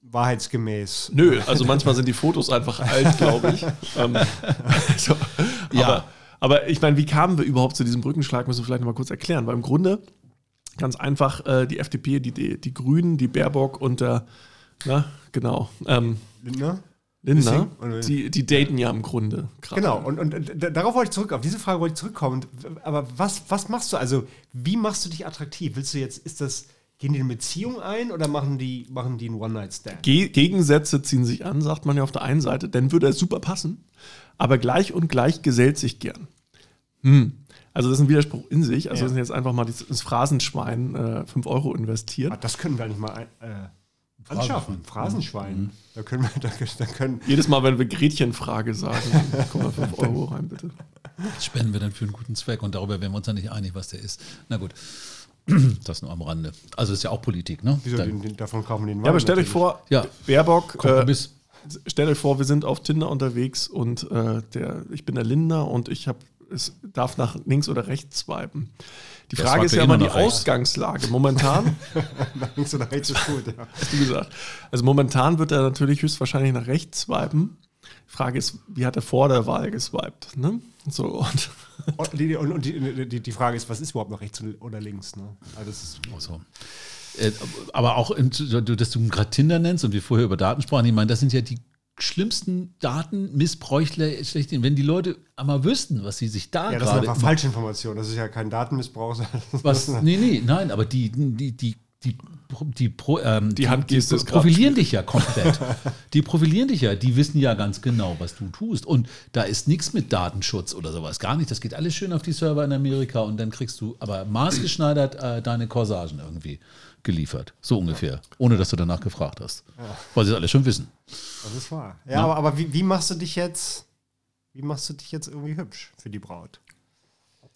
wahrheitsgemäß. Nö, also manchmal sind die Fotos einfach alt, glaube ich. [laughs] ähm, so. Ja. aber, aber ich meine, wie kamen wir überhaupt zu diesem Brückenschlag, müssen wir vielleicht noch mal kurz erklären. Weil im Grunde ganz einfach äh, die FDP, die, die, die Grünen, die Baerbock und der, na, genau, ähm, Lindner? Oder- die, die daten ja im Grunde gerade. Genau, und, und, und d- darauf wollte ich zurück, auf diese Frage wollte ich zurückkommen. Aber was, was machst du? Also, wie machst du dich attraktiv? Willst du jetzt, ist das, gehen die eine Beziehung ein oder machen die, machen die einen One-Night-Stand? Ge Gegensätze ziehen sich an, sagt man ja auf der einen Seite, dann würde es super passen, aber gleich und gleich gesellt sich gern. Hm. Also das ist ein Widerspruch in sich. Also Ja. wir sind jetzt einfach mal dieses- ins Phrasenschwein äh, 5 Euro investiert. Ah, Das können wir nicht mal ein, äh, anschaffen. Phrasenschwein. Mhm. Da können wir, [laughs] da, da können, Jedes Mal, wenn wir Gretchenfrage sagen, [laughs] kommen wir 5 Euro rein, bitte. Das spenden wir dann für einen guten Zweck und darüber wären wir uns ja nicht einig, was der ist. Na gut. [clears throat] Das nur am Rande. Also ist ja auch Politik, ne? wieso, den, den, davon kaufen wir den Wein. Ja, aber stellt euch vor, Ja. Baerbock, äh, Kompromiss. stellt euch vor, wir sind auf Tinder unterwegs und äh, der, ich bin der Lindner und ich habe es darf nach links oder rechts swipen. Die Der Frage ist ja immer die. Ausgangslage. Momentan [laughs] Nach links oder rechts ist gut, ja. [laughs] hast du gesagt. Also momentan wird er natürlich höchstwahrscheinlich nach rechts swipen. Die Frage ist, wie hat er vor der Wahl geswiped? Ne? So, und Und, die, und, die, die, die Frage ist, was ist überhaupt noch rechts oder links? Ne? Also das ist, so. Äh, Aber auch, im, dass du gerade Tinder nennst und wir vorher über Daten sprachen, ich meine, das sind ja die schlimmsten Datenmissbräuchler schlechthin. Wenn die Leute einmal wüssten, was sie sich da ja, das sind gerade. einfach Falschinformationen. Das ist ja kein Datenmissbrauch. das Was, ist- nee, nee, nein, aber die, die, die, die, die, Pro- ähm, Die ist grad profilieren dich ja komplett. [laughs] die profilieren dich ja, die wissen ja ganz genau, was du tust. Und da ist nichts mit Datenschutz oder sowas, gar nicht. Das geht alles schön auf die Server in Amerika und dann kriegst du aber maßgeschneidert äh, deine Corsagen irgendwie geliefert. So ungefähr. Ohne dass du danach gefragt hast. Weil sie das alles schon wissen. Das ist wahr. Ja, aber, aber wie, wie machst du dich jetzt, wie machst du dich jetzt irgendwie hübsch für die Braut?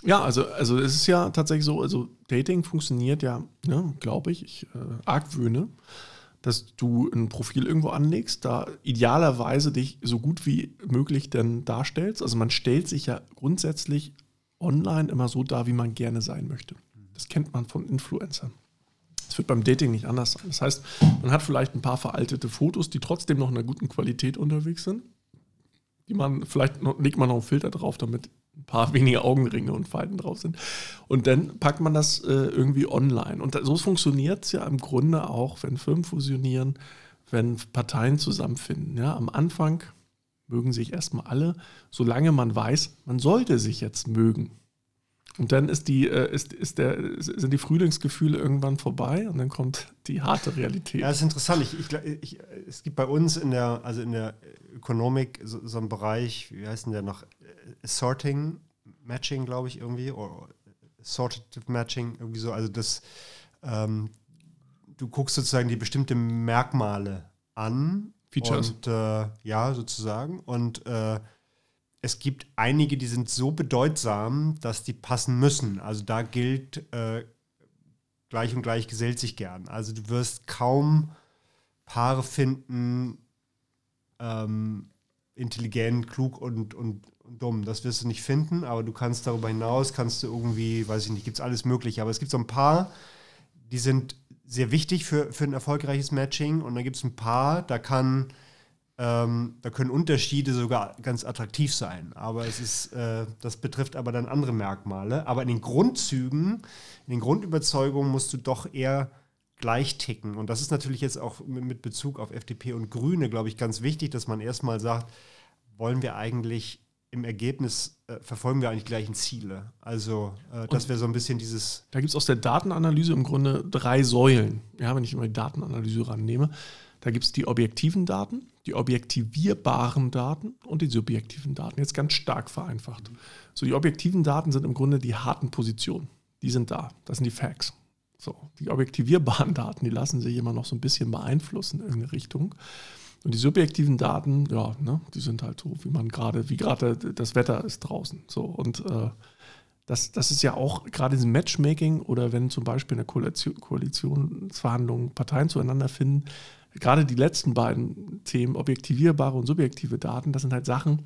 Ja, also, also es ist ja tatsächlich so, also Dating funktioniert ja, ne, glaube ich, ich äh, argwöhne, dass du ein Profil irgendwo anlegst, da idealerweise dich so gut wie möglich denn darstellst. Also man stellt sich ja grundsätzlich online immer so dar, wie man gerne sein möchte. Das kennt man von Influencern. Das wird beim Dating nicht anders sein. Das heißt, man hat vielleicht ein paar veraltete Fotos, die trotzdem noch in einer guten Qualität unterwegs sind. Die man, vielleicht legt man noch einen Filter drauf, damit ein paar [laughs] weniger Augenringe und Falten drauf sind. Und dann packt man das äh, irgendwie online. Und so funktioniert es ja im Grunde auch, wenn Firmen fusionieren, wenn Parteien zusammenfinden. Ja, am Anfang mögen sich erstmal alle, solange man weiß, man sollte sich jetzt mögen. Und dann ist die, äh, ist, ist der, sind die Frühlingsgefühle irgendwann vorbei und dann kommt die harte Realität. Ja, das ist interessant. Ich, ich, ich, es gibt bei uns in der, also in der Ökonomik so, so einen Bereich, wie heißt denn der noch? Sorting, Matching, glaube ich, irgendwie. Oder Sortative Matching, irgendwie so. Also das, ähm, du guckst sozusagen die bestimmte Merkmale an. Features. Und äh, ja, sozusagen. Und äh, es gibt einige, die sind so bedeutsam, dass die passen müssen. Also da gilt, äh, gleich und gleich gesellt sich gern. Also du wirst kaum Paare finden, ähm, intelligent, klug und, und, und dumm. Das wirst du nicht finden, aber du kannst darüber hinaus, kannst du irgendwie, weiß ich nicht, gibt es alles Mögliche. Aber es gibt so ein paar, die sind sehr wichtig für, für ein erfolgreiches Matching und dann gibt es ein paar, da kann ähm, da können Unterschiede sogar ganz attraktiv sein. Aber es ist, äh, das betrifft aber dann andere Merkmale. Aber in den Grundzügen, in den Grundüberzeugungen musst du doch eher gleich ticken. Und das ist natürlich jetzt auch mit Bezug auf FDP und Grüne, glaube ich, ganz wichtig, dass man erstmal sagt, wollen wir eigentlich im Ergebnis, äh, verfolgen wir eigentlich gleichen Ziele. Also, äh, das wäre so ein bisschen dieses, Da gibt es aus der Datenanalyse im Grunde drei Säulen. Ja, wenn ich immer die Datenanalyse rannehme, da gibt es die objektiven Daten, die objektivierbaren Daten und die subjektiven Daten. Jetzt ganz stark vereinfacht. So, die objektiven Daten sind im Grunde die harten Positionen. Die sind da. Das sind die Facts. So, die objektivierbaren [laughs] Daten, die lassen sich immer noch so ein bisschen beeinflussen in irgendeine Richtung. Und die subjektiven Daten, ja, ne, die sind halt so, wie man gerade, wie gerade das Wetter ist draußen. So, und äh, das, das ist ja auch gerade in Matchmaking oder wenn zum Beispiel in der Koalition, Koalitionsverhandlungen Parteien zueinander finden, gerade die letzten beiden Themen, objektivierbare und subjektive Daten, das sind halt Sachen,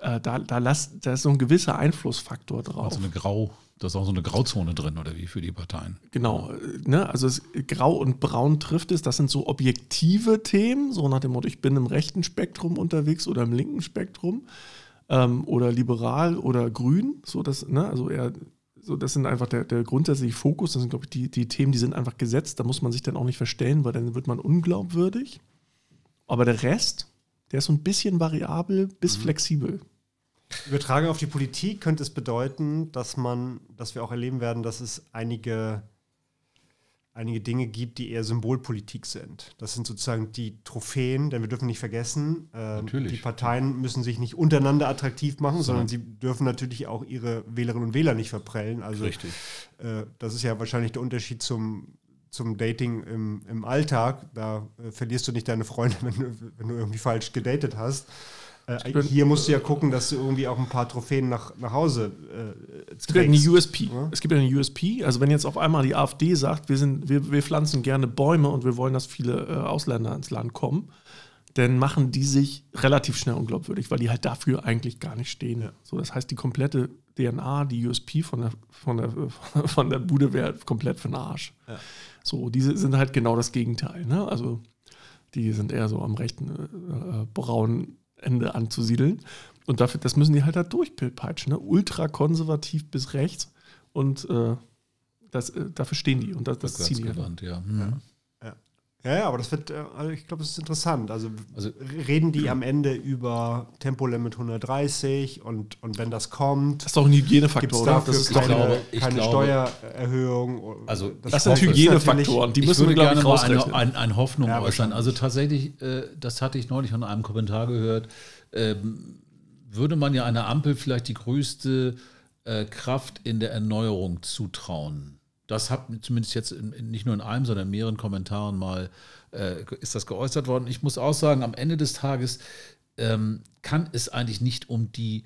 äh, da, da, lass, da ist so ein gewisser Einflussfaktor drauf. Also eine Grau, da ist auch so eine Grauzone drin, oder wie für die Parteien? Genau, ne? also es, Grau und Braun trifft es, das sind so objektive Themen, so nach dem Motto, ich bin im rechten Spektrum unterwegs oder im linken Spektrum ähm, oder liberal oder grün, so das, ne? also eher so, das sind einfach der, der grundsätzliche Fokus. Das sind, glaube ich, die, die Themen, die sind einfach gesetzt. Da muss man sich dann auch nicht verstellen, weil dann wird man unglaubwürdig. Aber der Rest, der ist so ein bisschen variabel bis mhm. flexibel. Übertragen auf die Politik könnte es bedeuten, dass man, dass wir auch erleben werden, dass es einige einige Dinge gibt, die eher Symbolpolitik sind. Das sind sozusagen die Trophäen, denn wir dürfen nicht vergessen, äh, die Parteien müssen sich nicht untereinander attraktiv machen, so. sondern sie dürfen natürlich auch ihre Wählerinnen und Wähler nicht verprellen. Also Richtig. Äh, das ist ja wahrscheinlich der Unterschied zum, zum Dating im, im Alltag. Da äh, verlierst du nicht deine Freunde, [laughs] wenn du, wenn du irgendwie falsch gedatet hast. Äh, hier musst du ja gucken, dass du irgendwie auch ein paar Trophäen nach, nach Hause äh, Es gibt ja eine USP. Ja? Es gibt ja eine USP. Also wenn jetzt auf einmal die AfD sagt, wir, sind, wir, wir pflanzen gerne Bäume und wir wollen, dass viele äh, Ausländer ins Land kommen, dann machen die sich relativ schnell unglaubwürdig, weil die halt dafür eigentlich gar nicht stehen. Ja. So, das heißt, die komplette DNA, die USP von der, von der, [laughs] von der Bude wäre komplett für den Arsch. Ja. So, diese sind halt genau das Gegenteil. Ne? Also die sind eher so am rechten äh, braunen Ende anzusiedeln. Und dafür, das müssen die halt da durchpeitschen, ne? ultrakonservativ bis rechts. Und äh, das, äh, dafür stehen die und das, das ziehen die. Halt. Ja. Mhm. Ja, ja, aber das wird, äh, also ich glaube, das ist interessant. Also, also, reden die am Ende über Tempolimit 130 und, und wenn das kommt. Das ist doch ein Hygienefaktor, oder? Das ist keine, glaube, keine glaube, Steuererhöhung. Also, das, das sind Hygienefaktoren, die müssen wir, gerne mal eine, eine, eine Hoffnung ja, äußern. Also, tatsächlich, äh, das hatte ich neulich in einem Kommentar gehört, ähm, würde man ja einer Ampel vielleicht die größte äh, Kraft in der Erneuerung zutrauen. Das hat zumindest jetzt in, nicht nur in einem, sondern in mehreren Kommentaren mal äh, ist das geäußert worden. Ich muss auch sagen, am Ende des Tages ähm, kann es eigentlich nicht um die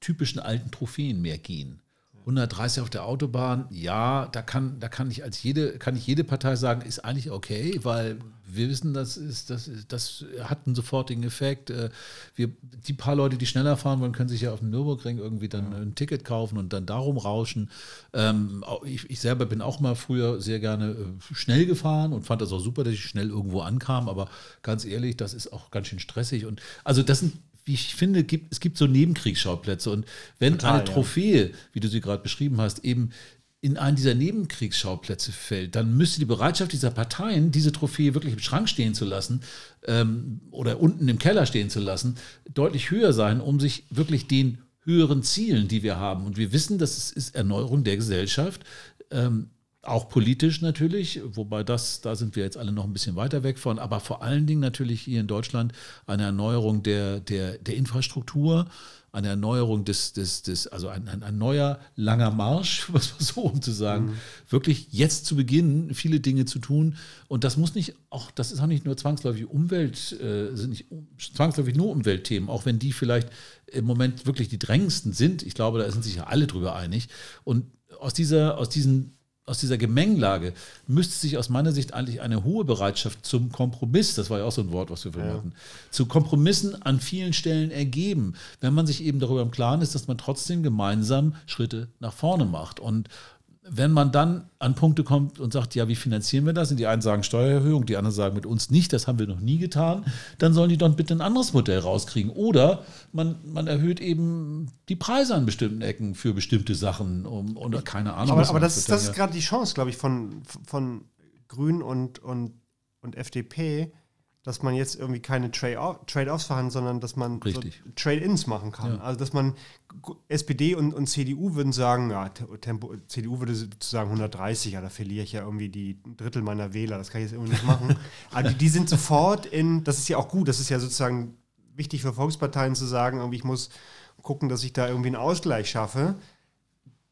typischen alten Trophäen mehr gehen. 130 auf der Autobahn, ja, da kann, da kann ich als jede, kann ich jede Partei sagen, ist eigentlich okay, weil wir wissen, das ist, das, das hat einen sofortigen Effekt. Äh, wir, die paar Leute, die schneller fahren wollen, können sich ja auf dem Nürburgring irgendwie dann ein Ticket kaufen und dann darum rauschen. Ähm, ich, ich, selber bin auch mal früher sehr gerne äh, schnell gefahren und fand das auch super, dass ich schnell irgendwo ankam, aber ganz ehrlich, das ist auch ganz schön stressig und also das sind wie ich finde, gibt, es gibt so Nebenkriegsschauplätze. Und wenn Total, eine Trophäe, ja. wie du sie gerade beschrieben hast, eben in einen dieser Nebenkriegsschauplätze fällt, dann müsste die Bereitschaft dieser Parteien, diese Trophäe wirklich im Schrank stehen zu lassen ähm, oder unten im Keller stehen zu lassen, deutlich höher sein, um sich wirklich den höheren Zielen, die wir haben. Und wir wissen, das ist, ist Erneuerung der Gesellschaft. Ähm, auch politisch natürlich, wobei das, da sind wir jetzt alle noch ein bisschen weiter weg von, aber vor allen Dingen natürlich hier in Deutschland eine Erneuerung der, der, der Infrastruktur, eine Erneuerung des, des, des also ein, ein, ein neuer langer Marsch, [laughs] was man so um zu sagen, mhm. wirklich jetzt zu beginnen, viele Dinge zu tun. Und das muss nicht, auch das ist auch nicht nur zwangsläufig Umwelt, äh, sind nicht zwangsläufig nur Umweltthemen, auch wenn die vielleicht im Moment wirklich die drängendsten sind. Ich glaube, da sind sich ja alle drüber einig. Und aus dieser, aus diesen aus dieser Gemengelage müsste sich aus meiner Sicht eigentlich eine hohe Bereitschaft zum Kompromiss, das war ja auch so ein Wort, was wir vorhin ja. hatten, zu Kompromissen an vielen Stellen ergeben, wenn man sich eben darüber im Klaren ist, dass man trotzdem gemeinsam Schritte nach vorne macht. Und wenn man dann an Punkte kommt und sagt, ja, wie finanzieren wir das? Und die einen sagen Steuererhöhung, die anderen sagen mit uns nicht, das haben wir noch nie getan, dann sollen die doch bitte ein anderes Modell rauskriegen. Oder man, man erhöht eben die Preise an bestimmten Ecken für bestimmte Sachen um, oder keine Ahnung. Aber, aber das, das ist gerade die Chance, glaube ich, von, von Grün und, und, und FDP, dass man jetzt irgendwie keine Trade-offs verhandelt, sondern dass man so Trade-ins machen kann. Ja. Also dass man SPD und, und CDU würden sagen, ja, Tempo, CDU würde sagen 130, ja, da verliere ich ja irgendwie die Drittel meiner Wähler, das kann ich jetzt irgendwie nicht machen. [laughs] Aber die, die sind sofort in, das ist ja auch gut, das ist ja sozusagen wichtig für Volksparteien zu sagen, irgendwie ich muss gucken, dass ich da irgendwie einen Ausgleich schaffe.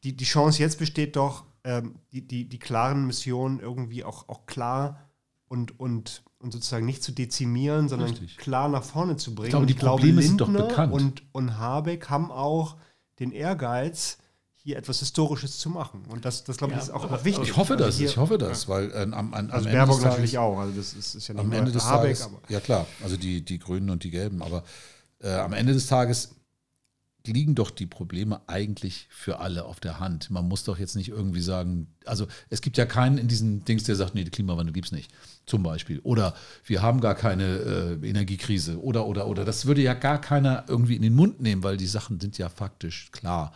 Die, die Chance jetzt besteht doch, ähm, die, die, die klaren Missionen irgendwie auch, auch klar und, und, und sozusagen nicht zu dezimieren, sondern Richtig. klar nach vorne zu bringen. Ich glaube, Und die Probleme sind doch Lindner bekannt. Und, und Habeck haben auch den Ehrgeiz, hier etwas Historisches zu machen. Und das, das glaube ich, Ja, ist auch, aber- wichtig. Ich hoffe Also das, hier- ich hoffe das, weil äh, am, am, am Also Ende Baerbock des Tages- natürlich auch. Also das ist, ist ja nicht Am nur Ende des Habeck, Tages, aber ja klar, also die, die Grünen und die Gelben, aber äh, am Ende des Tages liegen doch die Probleme eigentlich für alle auf der Hand. Man muss doch jetzt nicht irgendwie sagen, also es gibt ja keinen in diesen Dings, der sagt, nee, den Klimawandel gibt es nicht, zum Beispiel. Oder wir haben gar keine äh, Energiekrise oder, oder, oder. Das würde ja gar keiner irgendwie in den Mund nehmen, weil die Sachen sind ja faktisch klar.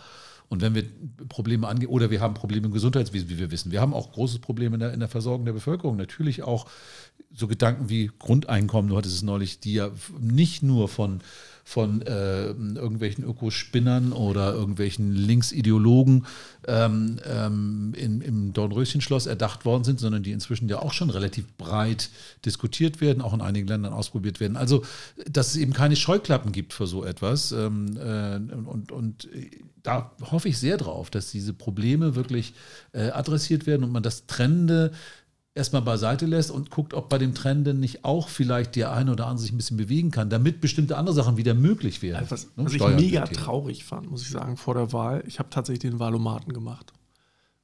Und wenn wir Probleme angehen, oder wir haben Probleme im Gesundheitswesen, wie wir wissen. Wir haben auch großes Problem in der, in der Versorgung der Bevölkerung. Natürlich auch so Gedanken wie Grundeinkommen, du hattest es neulich, die ja nicht nur von, von äh, irgendwelchen Ökospinnern oder irgendwelchen Linksideologen ähm, ähm, in, im Dornröschenschloss erdacht worden sind, sondern die inzwischen ja auch schon relativ breit diskutiert werden, auch in einigen Ländern ausprobiert werden. Also, dass es eben keine Scheuklappen gibt für so etwas. Ähm, äh, und, und da hoffe ich sehr drauf, dass diese Probleme wirklich äh, adressiert werden und man das Trennende erstmal beiseite lässt und guckt, ob bei dem Trenden nicht auch vielleicht der eine oder andere sich ein bisschen bewegen kann, damit bestimmte andere Sachen wieder möglich wären. Also was, Ne? was ich mega traurig fand, muss ich sagen, vor der Wahl, ich habe tatsächlich den Valomaten gemacht.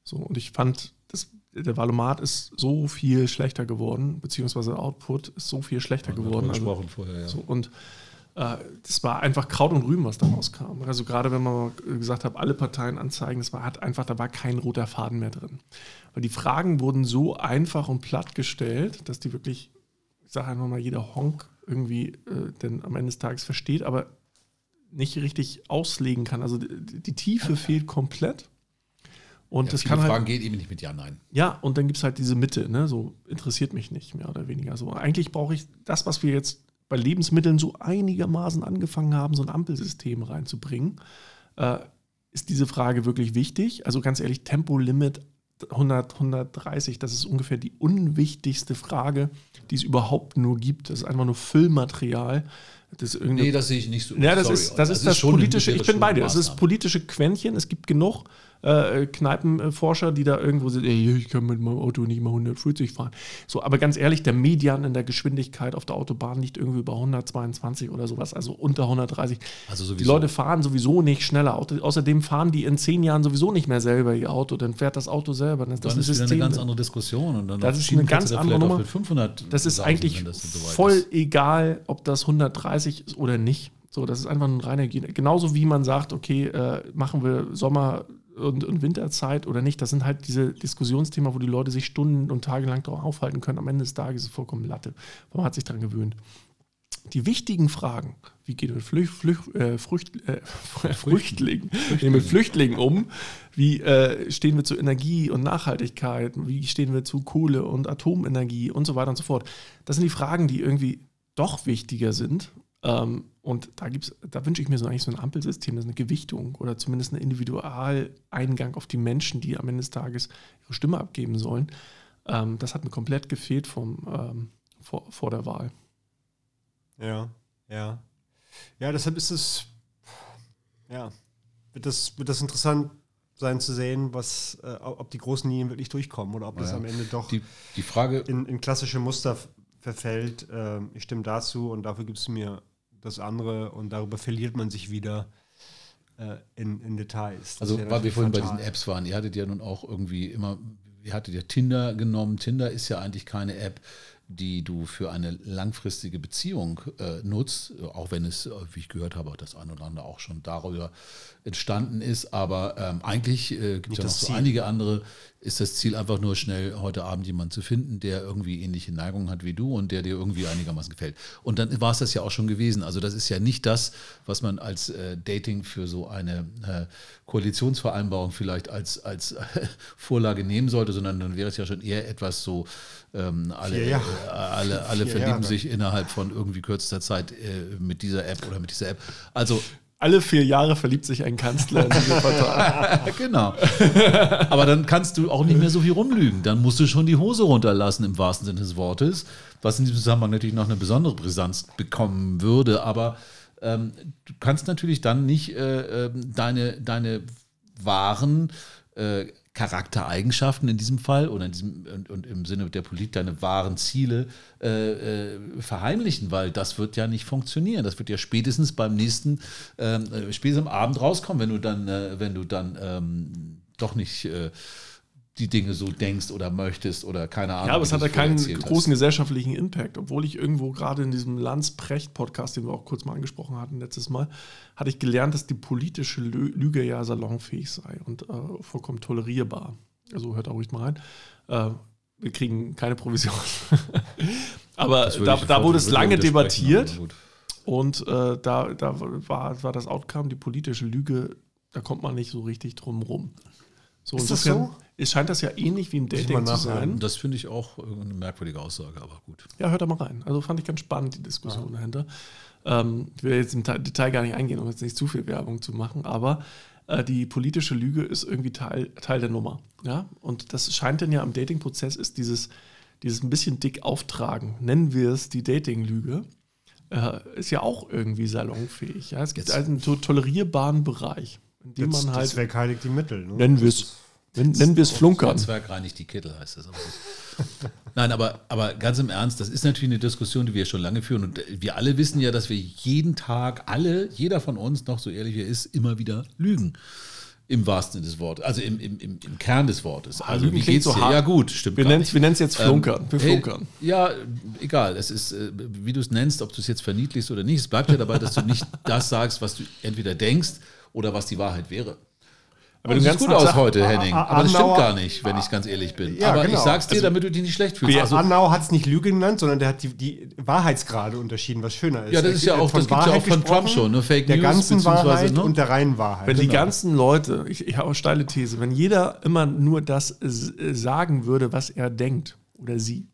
So, und ich fand, das, der Valomat ist so viel schlechter geworden, beziehungsweise der Output ist so viel schlechter wir geworden. Also, gesprochen vorher, ja. so, und das war einfach Kraut und Rüben, was daraus kam. Also gerade wenn man gesagt hat, alle Parteien anzeigen, das war hat einfach, da war kein roter Faden mehr drin. Weil die Fragen wurden so einfach und platt gestellt, dass die wirklich, ich sage einfach mal, jeder Honk irgendwie äh, denn am Ende des Tages versteht, aber nicht richtig auslegen kann. Also die, die Tiefe fehlt komplett. Und Ja, das kann halt Fragen gehen eben nicht mit Ja, Nein. ja, und dann gibt es halt diese Mitte, ne? so interessiert mich nicht, mehr oder weniger. So, eigentlich brauche ich das, was wir jetzt bei Lebensmitteln so einigermaßen angefangen haben, so ein Ampelsystem reinzubringen. Äh, ist diese Frage wirklich wichtig? Also ganz ehrlich, Tempolimit 100, 130, das ist ungefähr die unwichtigste Frage, die es überhaupt nur gibt. Das ist einfach nur Füllmaterial. Das ist Nee, das sehe ich nicht so. ja, das Sorry. ist das, ist das eine- politische. Ich bin bei dir. Es ist politische Quäntchen. Es gibt genug äh, Kneipenforscher, die da irgendwo sind. Ey, ich kann mit meinem Auto nicht mal 140 fahren. So, aber ganz ehrlich, der Median in der Geschwindigkeit auf der Autobahn liegt irgendwie bei 122 oder sowas, also unter 130. Also sowieso. Die Leute fahren sowieso nicht schneller. Außerdem fahren die in zehn Jahren sowieso nicht mehr selber ihr Auto. Dann fährt das Auto selber. Das, dann ist ist ein eine ganz andere Diskussion. Und dann Das ist eine ganz andere Nummer. Mit 500 Das ist eigentlich das soweit voll ist. egal, ob das 130 ist oder nicht. So, das ist einfach ein reiner Gen- Genauso wie man sagt, okay, äh, machen wir Sommer- und, und Winterzeit oder nicht. Das sind halt diese Diskussionsthemen, wo die Leute sich Stunden und Tage lang drauf aufhalten können. Am Ende des Tages ist es vollkommen Latte. Man hat sich daran gewöhnt. Die wichtigen Fragen, wie geht es mit Flüch, Flüch, äh, Frücht, äh, Flüchtlingen, nee, mit Flüchtlingen um, wie äh, stehen wir zu Energie und Nachhaltigkeit, wie stehen wir zu Kohle und Atomenergie und so weiter und so fort. Das sind die Fragen, die irgendwie doch wichtiger sind. Ähm, und da gibt's, da wünsche ich mir so eigentlich so ein Ampelsystem, das ist eine Gewichtung oder zumindest ein Individualeingang auf die Menschen, die am Ende des Tages ihre Stimme abgeben sollen. Ähm, das hat mir komplett gefehlt vom, ähm, vor, vor der Wahl. Ja, ja. Ja, deshalb ist es, ja, wird das, wird das interessant sein zu sehen, was, äh, ob die großen Linien wirklich durchkommen oder ob das Ja. am Ende doch Die, die Frage, in, in klassische Muster verfällt. Ähm, ich stimme dazu und dafür gibst du mir das andere und darüber verliert man sich wieder äh, in, in Details. Das Also, wäre weil wir vorhin bei fatal. diesen Apps waren, ihr hattet ja nun auch irgendwie immer, ihr hattet ja Tinder genommen. Tinder ist ja eigentlich keine App, die du für eine langfristige Beziehung äh, nutzt, auch wenn es, äh, wie ich gehört habe, das ein oder andere auch schon darüber entstanden ist. Aber ähm, eigentlich äh, gibt es ja noch so einige andere, ist das Ziel einfach nur schnell heute Abend jemanden zu finden, der irgendwie ähnliche Neigungen hat wie du und der dir irgendwie einigermaßen gefällt. Und dann war es das ja auch schon gewesen. Also das ist ja nicht das, was man als äh, Dating für so eine äh, Koalitionsvereinbarung vielleicht als, als äh, [laughs] Vorlage nehmen sollte, sondern dann wäre es ja schon eher etwas so, ähm, alle, Vier äh, Jahre. alle, alle verlieben Jahre. sich innerhalb von irgendwie kürzester Zeit äh, mit dieser App oder mit dieser App. Also Alle vier Jahre verliebt sich ein Kanzler in diese Partei. [laughs] genau. Aber dann kannst du auch nicht mehr so viel rumlügen. Dann musst du schon die Hose runterlassen im wahrsten Sinne des Wortes, was in diesem Zusammenhang natürlich noch eine besondere Brisanz bekommen würde. Aber ähm, du kannst natürlich dann nicht äh, ähm, deine, deine wahren, äh, Charaktereigenschaften in diesem Fall oder in diesem, und, und im Sinne der Politik deine wahren Ziele äh, äh, verheimlichen, weil das wird ja nicht funktionieren. Das wird ja spätestens beim nächsten, ähm, äh, spätestens am Abend rauskommen, wenn du dann, äh, wenn du dann ähm, doch nicht äh, die Dinge so denkst oder möchtest oder keine Ahnung. Ja, aber es hat ja keinen erzählt hast. großen gesellschaftlichen Impact. Obwohl ich irgendwo gerade in diesem Lanz-Precht-Podcast, den wir auch kurz mal angesprochen hatten letztes Mal, hatte ich gelernt, dass die politische Lü- Lüge ja salonfähig sei und äh, vollkommen tolerierbar. Also hört da ruhig mal rein. Äh, wir kriegen keine Provision. [laughs] aber da, da wurde es lange debattiert. Und äh, da, da war, war das Outcome, die politische Lüge, da kommt man nicht so richtig drum rum. So, Ist das so? Es scheint das ja ähnlich wie im Dating zu sein. Das finde ich auch eine merkwürdige Aussage, aber gut. Ja, hört da mal rein. Also fand ich ganz spannend, die Diskussion dahinter. Ähm, ich will jetzt im Ta- Detail gar nicht eingehen, um jetzt nicht zu viel Werbung zu machen, aber äh, die politische Lüge ist irgendwie Teil, Teil der Nummer. Ja? Und das scheint dann ja im Dating-Prozess ist dieses, dieses ein bisschen dick auftragen, nennen wir es die Dating-Lüge, äh, ist ja auch irgendwie salonfähig. Ja? Es gibt Jetzt- einen to tolerierbaren Bereich, in dem Das, man das halt, Zweck heiligt die Mittel. Ne? nennen wir es nennen wir es Flunkern. Zwerg reinigt die Kittel, heißt das. [laughs] Nein, aber, aber ganz im Ernst, das ist natürlich eine Diskussion, die wir schon lange führen. Und wir alle wissen ja, dass wir jeden Tag, alle, jeder von uns, noch so ehrlich wie er ist, immer wieder lügen. Im wahrsten Sinne des Wortes, also im, im, im, im Kern des Wortes. Also Lügen wie geht's so dir? hart. Ja gut, stimmt Wir nennen es wir jetzt Flunkern. wir Hey, flunkern. ja, egal. Es ist, äh, wie du es nennst, ob du es jetzt verniedlichst oder nicht. Es bleibt ja dabei, dass du nicht [laughs] das sagst, was du entweder denkst oder was die Wahrheit wäre. Aber du siehst gut aus heute, Henning. Aber das stimmt gar nicht, wenn ich ganz ehrlich bin. Ja, Aber ich genau. sag's dir, Also- damit du dich nicht schlecht fühlst. Also, Annau hat es nicht Lüge genannt, sondern der hat die, die Wahrheitsgrade unterschieden, was schöner ist. Ja, das ist ja auch- das gibt's ja auch von Trump schon, ne? Fake der News, ganzen Wahrheit ne? und der reinen Wahrheit. Wenn die Genau. ganzen Leute, ich, ich habe eine steile These, wenn jeder immer nur das s- sagen würde, was er denkt oder sie,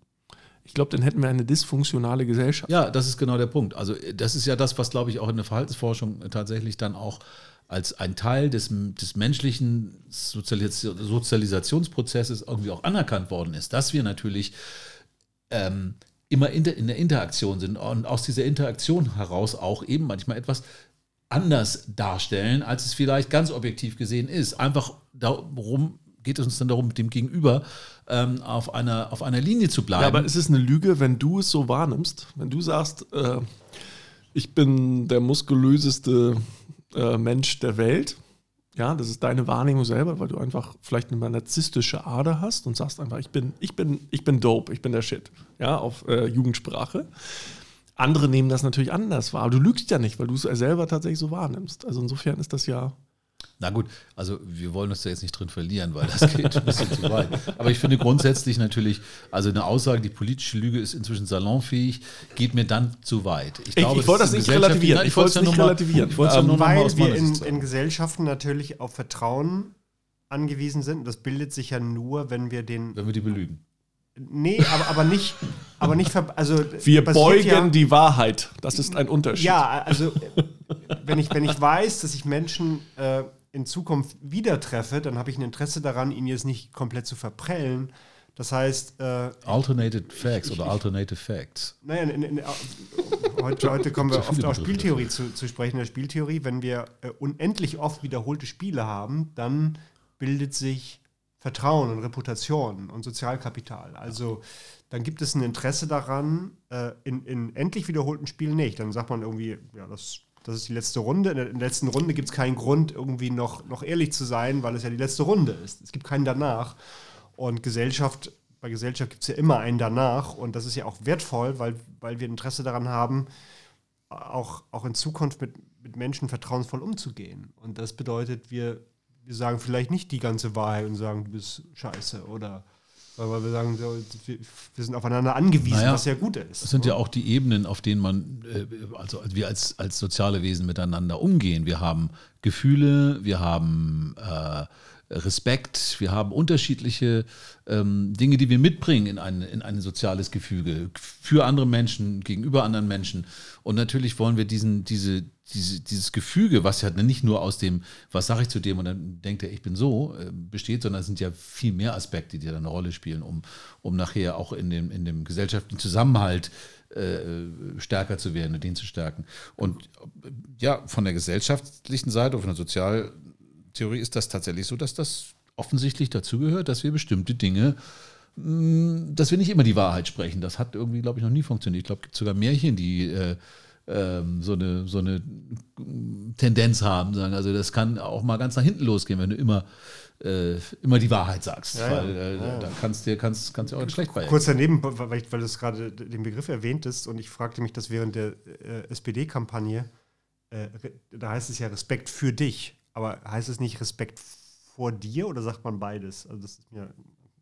ich glaube, dann hätten wir eine dysfunktionale Gesellschaft. ja, das ist genau der Punkt. Also äh, das ist ja das, was, glaube ich, auch in der Verhaltensforschung äh, tatsächlich dann auch als ein Teil des, des menschlichen Sozialis Sozialisationsprozesses irgendwie auch anerkannt worden ist, dass wir natürlich ähm, immer in der, in der Interaktion sind und aus dieser Interaktion heraus auch eben manchmal etwas anders darstellen, als es vielleicht ganz objektiv gesehen ist. Einfach darum geht es uns dann darum, dem Gegenüber ähm, auf, einer, auf einer Linie zu bleiben. Ja, aber es ist eine Lüge, wenn du es so wahrnimmst. Wenn du sagst, äh, ich bin der muskulöseste äh, Mensch der Welt, ja, das ist deine Wahrnehmung selber, weil du einfach vielleicht eine narzisstische Ader hast und sagst einfach, ich bin, ich bin, ich bin dope, ich bin der Shit, ja, auf äh, Jugendsprache. Andere nehmen das natürlich anders wahr. Aber du lügst ja nicht, weil du es selber tatsächlich so wahrnimmst. Also insofern ist das ja. Na gut, also wir wollen uns da jetzt nicht drin verlieren, weil das [laughs] geht ein bisschen zu weit. Aber ich finde grundsätzlich natürlich, also eine Aussage, die politische Lüge ist inzwischen salonfähig, geht mir dann zu weit. ich glaube, wollte es das nicht relativieren. Gesellschaft- Ich wollte es ja nicht mal- relativieren. Ich wollte ja nur weil wir in, in Gesellschaften natürlich auf Vertrauen angewiesen sind. Das bildet sich ja nur, wenn wir den. wenn wir die belügen. Nee, aber, aber nicht. Aber nicht also Wir beugen ja, die Wahrheit. Das ist ein Unterschied. Ja, also äh, wenn ich, wenn ich weiß, dass ich Menschen äh, in Zukunft wieder treffe, dann habe ich ein Interesse daran, ihnen jetzt nicht komplett zu verprellen. Das heißt, äh, Alternated Facts ich- oder ich- Alternative Facts. naja, in, in, in, heute, heute kommen wir oft auf. Spieltheorie zu, zu sprechen. In der Spieltheorie, wenn wir äh, unendlich oft wiederholte Spiele haben, dann bildet sich Vertrauen und Reputation und Sozialkapital. Also dann gibt es ein Interesse daran, äh, in, in endlich wiederholten Spielen nicht. Dann sagt man irgendwie, ja, das, das ist die letzte Runde. In der, in der letzten Runde gibt es keinen Grund, irgendwie noch, noch ehrlich zu sein, weil es ja die letzte Runde ist. Es gibt keinen danach. Und Gesellschaft, bei Gesellschaft gibt es ja immer einen danach. Und das ist ja auch wertvoll, weil, weil wir Interesse daran haben, auch, auch in Zukunft mit, mit Menschen vertrauensvoll umzugehen. Und das bedeutet, wir, wir sagen vielleicht nicht die ganze Wahrheit und sagen, du bist scheiße oder weil wir sagen, wir sind aufeinander angewiesen, Naja, was ja gut ist. Das sind ja auch die Ebenen, auf denen man, äh, also wir als, als soziale Wesen miteinander umgehen. Wir haben Gefühle, wir haben äh, Respekt, wir haben unterschiedliche ähm, Dinge, die wir mitbringen in ein, in ein soziales Gefüge für andere Menschen, gegenüber anderen Menschen. Und natürlich wollen wir diesen, diese, diese, dieses Gefüge, was ja nicht nur aus dem, was sage ich zu dem und dann denkt er, ich bin so, äh, besteht, sondern es sind ja viel mehr Aspekte, die da eine Rolle spielen, um, um nachher auch in dem, in dem gesellschaftlichen Zusammenhalt äh, stärker zu werden und den zu stärken. Und ja, von der gesellschaftlichen Seite, von der Sozialtheorie ist das tatsächlich so, dass das offensichtlich dazugehört, dass wir bestimmte Dinge, mh, dass wir nicht immer die Wahrheit sprechen. Das hat irgendwie, glaube ich, noch nie funktioniert. Ich glaube, es gibt sogar Märchen, die äh, ähm, so eine, so eine Tendenz haben. Sagen. Also das kann auch mal ganz nach hinten losgehen, wenn du immer, äh, immer die Wahrheit sagst. Ja, weil äh, Ja. da kannst du kannst, kannst du auch schlecht bei. Kurz daneben, weil, weil du es gerade den Begriff erwähntest und ich fragte mich das während der äh, SPD-Kampagne, äh, da heißt es ja Respekt für dich, aber heißt es nicht Respekt vor dir oder sagt man beides? Also das ist mir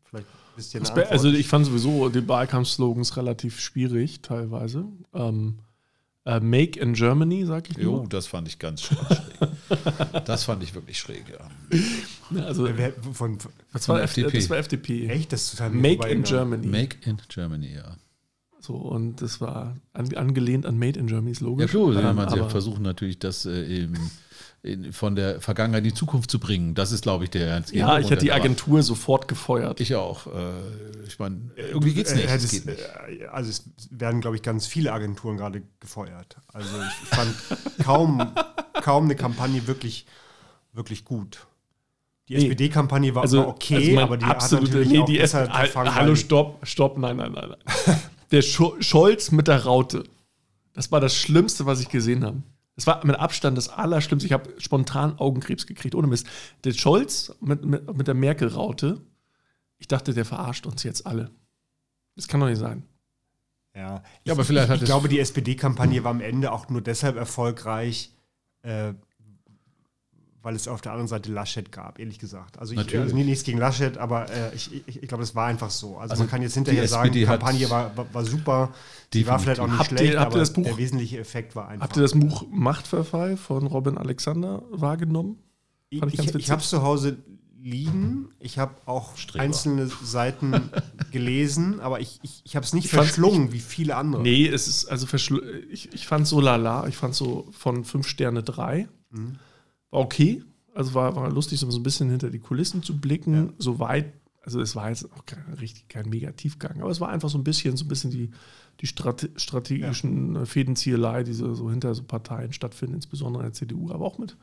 vielleicht ein bisschen Antwort. Also ich fand sowieso die Wahlkampfslogans relativ schwierig teilweise. Ähm, äh, Make in Germany, sag ich Jo, nur. das fand ich ganz schräg. [laughs] das fand ich wirklich schräg, ja. Ja, Also, Wer- von, das, war von FDP. FDP. das war FDP. echt, das ist total Make in. Germany. Make in Germany, ja. So, und das war an, angelehnt an Made in Germany's Logo. Ja, klar, Ähm, man sie aber- versuchen natürlich, das äh, im, in, von der Vergangenheit in die Zukunft zu bringen. Das ist, glaube ich, der ernst Ja, ich hätte die Agentur sofort gefeuert. Ich auch. Äh, ich meine, irgendwie geht's Äh, nicht. äh, Es geht nicht. äh, Also es werden, glaube ich, ganz viele Agenturen gerade gefeuert. Also ich, fand kaum, kaum eine Kampagne wirklich, wirklich gut. Die Nee. SPD-Kampagne war, also, war okay, also aber die absolute, hat natürlich nee, auch die gefangen, Hallo, stopp, stopp, nein, nein, nein. nein. Der Scho Scholz mit der Raute. Das war das Schlimmste, was ich gesehen habe. Das war mit Abstand das Allerschlimmste. Ich habe spontan Augenkrebs gekriegt, ohne Mist. Der Scholz mit, mit, mit der Merkel-Raute, ich dachte, der verarscht uns jetzt alle. Das kann doch nicht sein. Ja, Ja, aber vielleicht hat ich glaube, die SPD-Kampagne war am Ende auch nur deshalb erfolgreich, äh, weil es auf der anderen Seite Laschet gab, ehrlich gesagt. Also, ich, also nichts gegen Laschet, aber äh, ich, ich, ich glaube, das war einfach so. Also, Also man kann jetzt hinterher die sagen, die Kampagne war, war, war super, die war Definitiv. vielleicht auch nicht Habt ihr- schlecht, habt ihr aber das Buch- der wesentliche Effekt war einfach. Habt ihr das Buch Machtverfall von Robin Alexander wahrgenommen? ich fand ich ich, ich habe es zu Hause liegen, ich habe auch Streber. einzelne Seiten [laughs] gelesen, aber ich, ich, ich habe es nicht Ich verschlungen wie viele andere. Nee, es ist also verschl ich, ich fand so lala. Ich fand so von 5 Sterne 3. Mhm. Okay. Also war, war lustig, so ein bisschen hinter die Kulissen zu blicken. So weit, also es war jetzt auch kein, richtig kein Megatiefgang, aber es war einfach so ein bisschen, so ein bisschen die, die Strate strategischen äh, Fädenziehelei, die so, so hinter so Parteien stattfinden, insbesondere in der CDU, aber auch mit.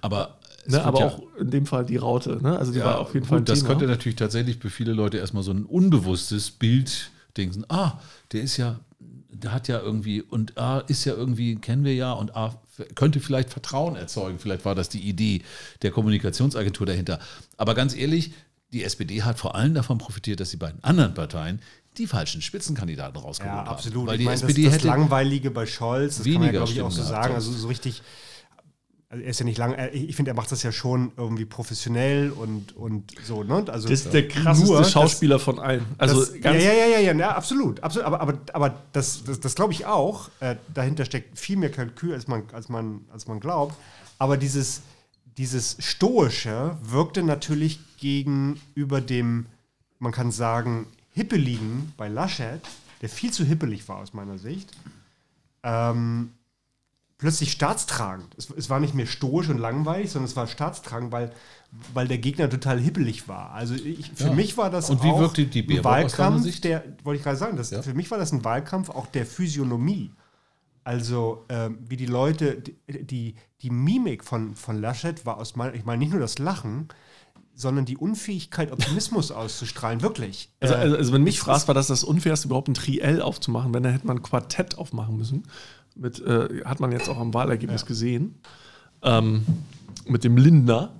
Aber, Ne, aber ja- auch in dem Fall die Raute. Ne? Also die war auf jeden Fall ein gut, das Thema. könnte natürlich tatsächlich für viele Leute erstmal so ein unbewusstes Bild denken, ah, der ist ja, der hat ja irgendwie und ah, ist ja irgendwie, kennen wir ja und ah, könnte vielleicht Vertrauen erzeugen. Vielleicht war das die Idee der Kommunikationsagentur dahinter. Aber ganz ehrlich, die SPD hat vor allem davon profitiert, dass die beiden anderen Parteien die falschen Spitzenkandidaten rausgeholt Ja, haben. absolut. Weil ich die meine, SPD das, das hätte Langweilige bei Scholz, das kann man ja, glaube ich, auch so gehabt sagen. haben. Also so richtig, also er ist ja nicht lang, äh, ich finde, er macht das ja schon irgendwie professionell und, und so, ne? Also das ist der krasseste nur, Schauspieler von allen. Also das, ja, ja, ja, ja, ja, absolut. absolut. Aber, aber, aber das, das, das glaube ich auch. Äh, dahinter steckt viel mehr Kalkül, als man, als man, als man glaubt. Aber dieses, dieses Stoische wirkte natürlich gegenüber dem, man kann sagen, Hippeligen bei Laschet, der viel zu hippelig war aus meiner Sicht, ähm, plötzlich staatstragend. Es, es war nicht mehr stoisch und langweilig, sondern es war staatstragend, weil, weil der Gegner total hippelig war. Also ich, für Ja. mich war das Und wie auch wirkte die ein Wahlkampf, der, wollte ich gerade sagen, das, Ja. für mich war das ein Wahlkampf auch der Physiognomie. Also ähm, wie die Leute, die, die, die Mimik von, von Laschet war aus meiner, ich meine nicht nur das Lachen, sondern die Unfähigkeit, Optimismus [laughs] auszustrahlen, wirklich. Also, Äh, also, also wenn mich fragst, war das das Unfairste, überhaupt ein Triell aufzumachen. Wenn, dann hätte man ein Quartett aufmachen müssen. Mit, äh, hat man jetzt auch am Wahlergebnis gesehen. Ähm, mit dem Lindner.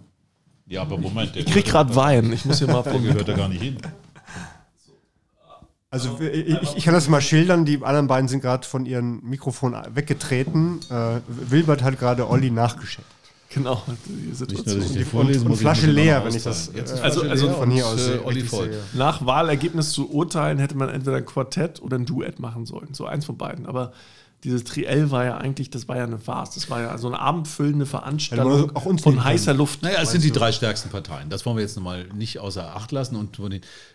Ja, aber Moment, der Ich krieg gerade Wein. Ich muss hier mal der gehört da gar nicht hin. Also ich, ich kann das mal schildern, die anderen beiden sind gerade von ihren Mikrofon weggetreten. Äh, Wilbert hat gerade Olli nachgeschenkt. Genau, die Nicht nur, Situation. ich Und- den vorlesen und muss, ich Flasche leer, wenn ich das. Jetzt äh, Also- also von hier aus äh, richtig Olli sehe. voll. Nach Wahlergebnis zu urteilen, hätte man entweder ein Quartett oder ein Duett machen sollen. So eins von beiden. Aber dieses Triell war ja eigentlich, das war ja eine Farce. Das war ja so eine abendfüllende Veranstaltung auch uns von heißer Luft. Naja, es sind die drei stärksten Parteien. Das wollen wir jetzt nochmal nicht außer Acht lassen. Und,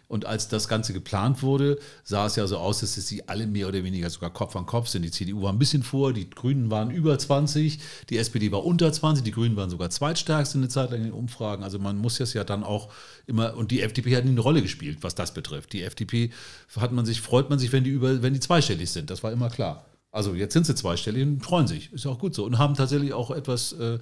und als das Ganze geplant wurde, sah es ja so aus, dass sie alle mehr oder weniger sogar Kopf an Kopf sind. Die CDU war ein bisschen vor, die Grünen waren über 20, die SPD war unter 20, die Grünen waren sogar zweitstärkste eine Zeit lang in den Umfragen. Also man muss das ja dann auch immer, und die FDP hat nie eine Rolle gespielt, was das betrifft. Die FDP hat man sich, freut man sich, wenn die über, wenn die zweistellig sind. Das war immer klar. Also jetzt sind sie zweistellig und freuen sich. Ist ja auch gut so. Und haben tatsächlich auch etwas äh,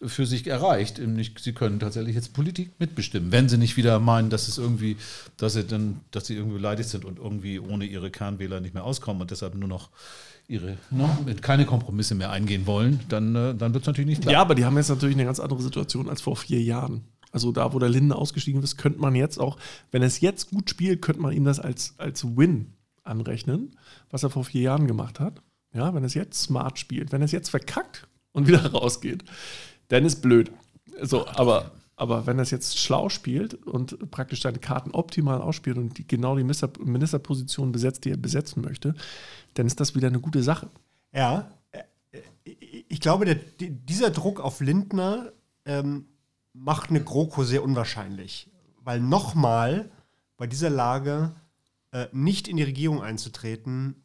für sich erreicht. Sie können tatsächlich jetzt Politik mitbestimmen. Wenn sie nicht wieder meinen, dass es irgendwie, dass sie dann, dass sie irgendwie beleidigt sind und irgendwie ohne ihre Kernwähler nicht mehr auskommen und deshalb nur noch ihre, ne, keine Kompromisse mehr eingehen wollen, dann, äh, dann wird es natürlich nicht klappen. Ja, aber die haben jetzt natürlich eine ganz andere Situation als vor vier Jahren. Also da, wo der Linde ausgestiegen ist, könnte man jetzt auch, wenn er es jetzt gut spielt, könnte man ihm das als, als Win anrechnen, was er vor vier Jahren gemacht hat. Ja, wenn er es jetzt smart spielt, wenn er es jetzt verkackt und wieder [laughs] rausgeht, dann ist blöd. So, aber, aber wenn er es jetzt schlau spielt und praktisch seine Karten optimal ausspielt und die, genau die Minister, Ministerposition besetzt, die er besetzen möchte, dann ist das wieder eine gute Sache. Ja, äh, ich glaube, der, dieser Druck auf Lindner ähm, macht eine GroKo sehr unwahrscheinlich. Weil nochmal bei dieser Lage äh, nicht in die Regierung einzutreten,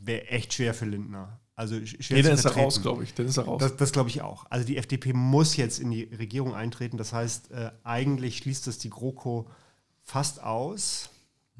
wäre echt schwer für Lindner. Also schwer nee, dann ist er raus, glaube ich. Dann ist er raus. Das, das glaube ich auch. Also die FDP muss jetzt in die Regierung eintreten. Das heißt, äh, eigentlich schließt das die GroKo fast aus.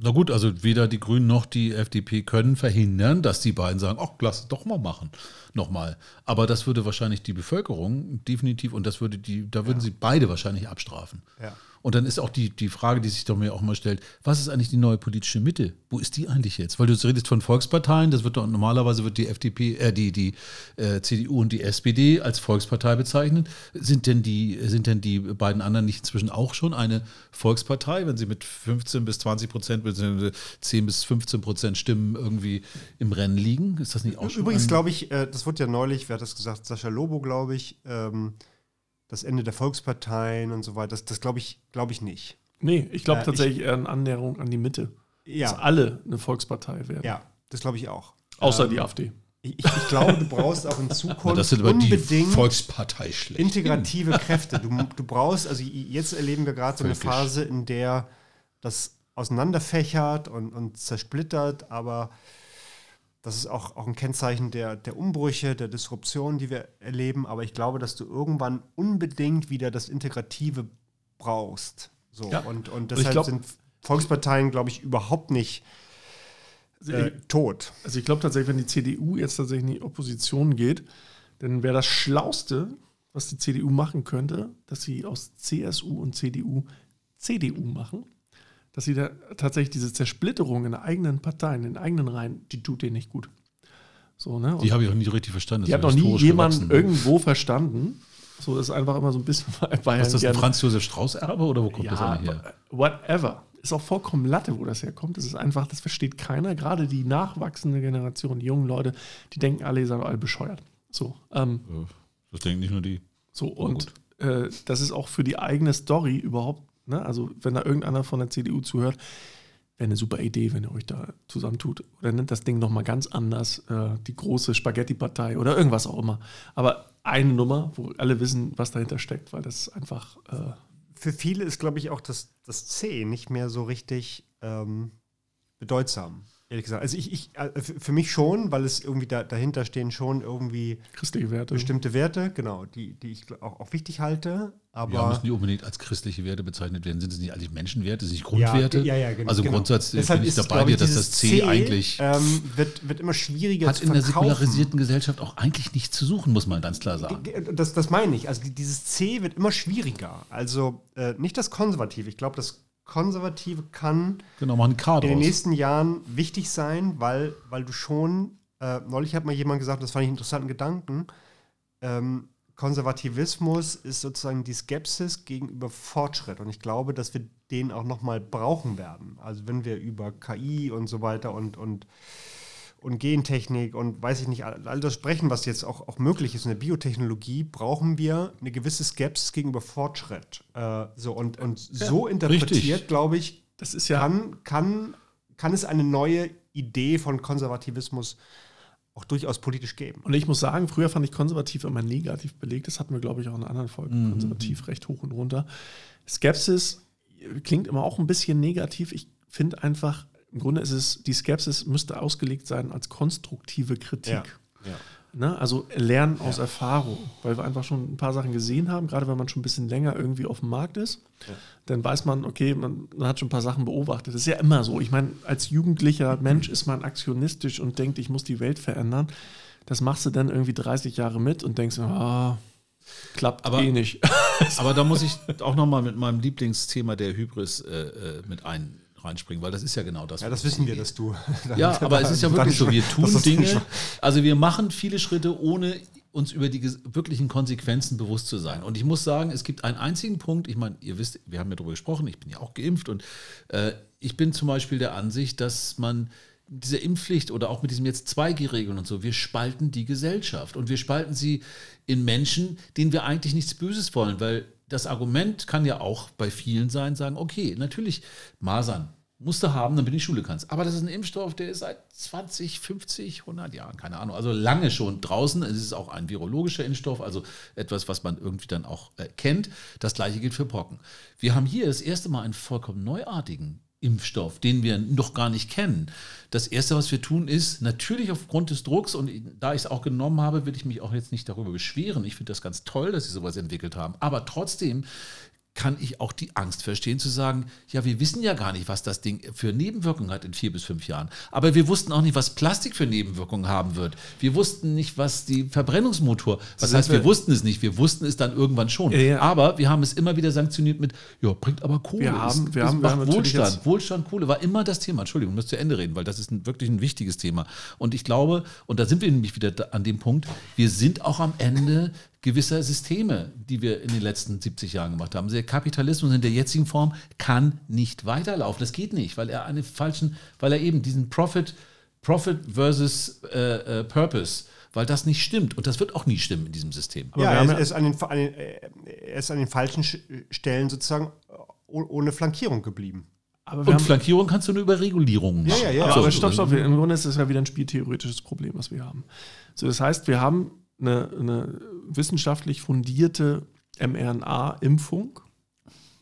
Na gut, also weder die Grünen noch die FDP können verhindern, dass die beiden sagen, ach, lass es doch mal machen, nochmal. Aber das würde wahrscheinlich die Bevölkerung definitiv und das würde die, da würden ja. sie beide wahrscheinlich abstrafen. Ja. Und dann ist auch die, die Frage, die sich doch mir auch mal stellt, was ist eigentlich die neue politische Mitte? Wo ist die eigentlich jetzt? Weil du redest von Volksparteien, das wird doch normalerweise wird die FDP, äh, die, die äh, CDU und die SPD als Volkspartei bezeichnet. Sind denn die, sind denn die beiden anderen nicht inzwischen auch schon eine Volkspartei, wenn sie mit 15 bis 20 Prozent, bzw. 10 bis 15 Prozent Stimmen irgendwie im Rennen liegen? Ist das nicht auch schon? Übrigens glaube ich, äh, das wird ja neulich, wer hat das gesagt, Sascha Lobo, glaube ich, ähm, das Ende der Volksparteien und so weiter, das, das glaube ich, glaub ich nicht. Nee, ich glaube äh, tatsächlich ich, eher eine Annäherung an die Mitte. Ja. Dass alle eine Volkspartei werden. Ja, das glaube ich auch. Außer ähm, die AfD. Ich, ich, glaube, du brauchst auch in [laughs] Zukunft das sind unbedingt Volkspartei schlecht. integrative [laughs] Kräfte. Du, du brauchst, also jetzt erleben wir gerade so eine Phase, in der das auseinanderfächert und, und zersplittert, aber das ist auch, auch ein Kennzeichen der, der Umbrüche, der Disruption, die wir erleben. Aber ich glaube, dass du irgendwann unbedingt wieder das Integrative brauchst. So. Ja. Und, und deshalb glaub, sind Volksparteien, glaube ich, überhaupt nicht also äh, tot. Also ich glaube tatsächlich, wenn die CDU jetzt tatsächlich in die Opposition geht, dann wäre das Schlauste, was die CDU machen könnte, dass sie aus CSU und CDU CDU machen dass sie da tatsächlich diese Zersplitterung in eigenen Partei, in eigenen Reihen, die tut denen nicht gut. So, ne? die habe ich auch nie richtig verstanden. Die hat noch nie jemand irgendwo verstanden. So ist einfach immer so ein bisschen [laughs] bei Ist das ein Franz Josef Strauß Erbe oder wo kommt ja, das eigentlich her? Whatever. Ist auch vollkommen Latte, wo das herkommt. Das ist einfach, das versteht keiner. Gerade die nachwachsende Generation, die jungen Leute, die denken alle, ihr seid alle bescheuert. So. Ähm, das denken nicht nur die. So, und äh, das ist auch für die eigene Story überhaupt Ne? Also wenn da irgendeiner von der CDU zuhört, wäre eine super Idee, wenn ihr euch da zusammentut. Oder nennt das Ding nochmal ganz anders, äh, die große Spaghetti-Partei oder irgendwas auch immer. Aber eine Nummer, wo alle wissen, was dahinter steckt, weil das einfach... Äh Für viele ist, glaube ich, auch das, das C nicht mehr so richtig ähm, bedeutsam ehrlich gesagt. Also ich, ich äh, für mich schon, weil es irgendwie da, dahinter stehen schon irgendwie christliche Werte. Bestimmte Werte, genau, die, die ich auch, auch wichtig halte. Aber ja, müssen die unbedingt als christliche Werte bezeichnet werden. Sind es nicht eigentlich Menschenwerte, sind es nicht Grundwerte? Ja, ja, ja genau. Also genau. Grundsatz bin ich dabei dir, dass das C, C eigentlich ähm, wird, wird immer schwieriger hat in der säkularisierten Gesellschaft auch eigentlich nichts zu suchen, muss man ganz klar sagen. Das, das meine ich. Also dieses C wird immer schwieriger. Also äh, nicht das Konservative. Ich glaube, das Konservative kann genau, in den nächsten Jahren wichtig sein, weil, weil du schon, äh, neulich hat mal jemand gesagt, das fand ich einen interessanten Gedanken, ähm, Konservativismus ist sozusagen die Skepsis gegenüber Fortschritt. Und ich glaube, dass wir den auch nochmal brauchen werden. Also wenn wir über KI und so weiter und, und und Gentechnik und weiß ich nicht, all das sprechen, was jetzt auch, auch möglich ist in der Biotechnologie, brauchen wir eine gewisse Skepsis gegenüber Fortschritt. Äh, so, und, und ja, so interpretiert, glaube ich, das ist ja kann, kann, kann es eine neue Idee von Konservativismus auch durchaus politisch geben. Und ich muss sagen, früher fand ich konservativ immer negativ belegt. Das hatten wir, glaube ich, auch in anderen Folgen. Mhm. Konservativ recht hoch und runter. Skepsis klingt immer auch ein bisschen negativ. Ich finde einfach, im Grunde ist es, die Skepsis müsste ausgelegt sein als konstruktive Kritik. Ja, ja. Ne? Also lernen aus Erfahrung, weil wir einfach schon ein paar Sachen gesehen haben, gerade wenn man schon ein bisschen länger irgendwie auf dem Markt ist, dann weiß man, okay, man, man hat schon ein paar Sachen beobachtet. Das ist ja immer so. Ich meine, als jugendlicher Mensch ist man aktionistisch und denkt, ich muss die Welt verändern. Das machst du dann irgendwie 30 Jahre mit und denkst, ah, klappt Aber- eh nicht. [laughs] Aber da muss ich auch nochmal mit meinem Lieblingsthema der Hybris äh, äh, mit ein, reinspringen, weil das ist ja genau das. Ja, das wissen wir, dass du. [laughs] Ja, aber es ist ja wirklich so, wir [laughs] tun Dinge, also wir machen viele Schritte, ohne uns über die wirklichen Konsequenzen bewusst zu sein. Und ich muss sagen, es gibt einen einzigen Punkt, ich meine, ihr wisst, wir haben ja darüber gesprochen, ich bin ja auch geimpft und äh, ich bin zum Beispiel der Ansicht, dass man mit dieser Impfpflicht oder auch mit diesem jetzt 2G-Regeln und so, wir spalten die Gesellschaft und wir spalten sie in Menschen, denen wir eigentlich nichts Böses wollen, weil das Argument kann ja auch bei vielen sein, sagen, okay, natürlich Masern, musst du haben, damit du in die Schule kannst. Aber das ist ein Impfstoff, der ist seit 20, 50, 100 Jahren, keine Ahnung, also lange schon draußen. Es ist auch ein virologischer Impfstoff, also etwas, was man irgendwie dann auch äh, kennt. Das gleiche gilt für Pocken. Wir haben hier das erste Mal einen vollkommen neuartigen Impfstoff, den wir noch gar nicht kennen. Das Erste, was wir tun, ist natürlich aufgrund des Drucks, und da ich es auch genommen habe, will ich mich auch jetzt nicht darüber beschweren. Ich finde das ganz toll, dass sie sowas entwickelt haben. Aber trotzdem kann ich auch die Angst verstehen zu sagen, ja, wir wissen ja gar nicht, was das Ding für Nebenwirkungen hat in vier bis fünf Jahren. Aber wir wussten auch nicht, was Plastik für Nebenwirkungen haben wird. Wir wussten nicht, was die Verbrennungsmotor, was heißt, wir wir- wussten es nicht. Wir wussten es dann irgendwann schon. Ja, ja. Aber wir haben es immer wieder sanktioniert mit, ja, bringt aber Kohle. Wir haben- wir ist, haben- wir haben Wohlstand. Wohlstand, Kohle war immer das Thema. Entschuldigung, ich muss zu Ende reden, weil das ist ein, wirklich ein wichtiges Thema. Und ich glaube, und da sind wir nämlich wieder an dem Punkt, wir sind auch am Ende gewisser Systeme, die wir in den letzten 70 Jahren gemacht haben. Der Kapitalismus in der jetzigen Form kann nicht weiterlaufen. Das geht nicht, weil er einen falschen, weil er eben diesen Profit, Profit versus äh, äh, Purpose, weil das nicht stimmt. Und das wird auch nie stimmen in diesem System. Aber ja, er ja- er ist an den, an den, er ist an den falschen Sch- Stellen sozusagen oh- ohne Flankierung geblieben. Aber wir Und haben, Flankierung kannst du nur über Regulierungen machen. ja, ja. aber, So, aber stopp, stopp. Im Grunde ist das ja wieder ein spieltheoretisches Problem, was wir haben. So, das heißt, wir haben eine, eine wissenschaftlich fundierte mRNA-Impfung,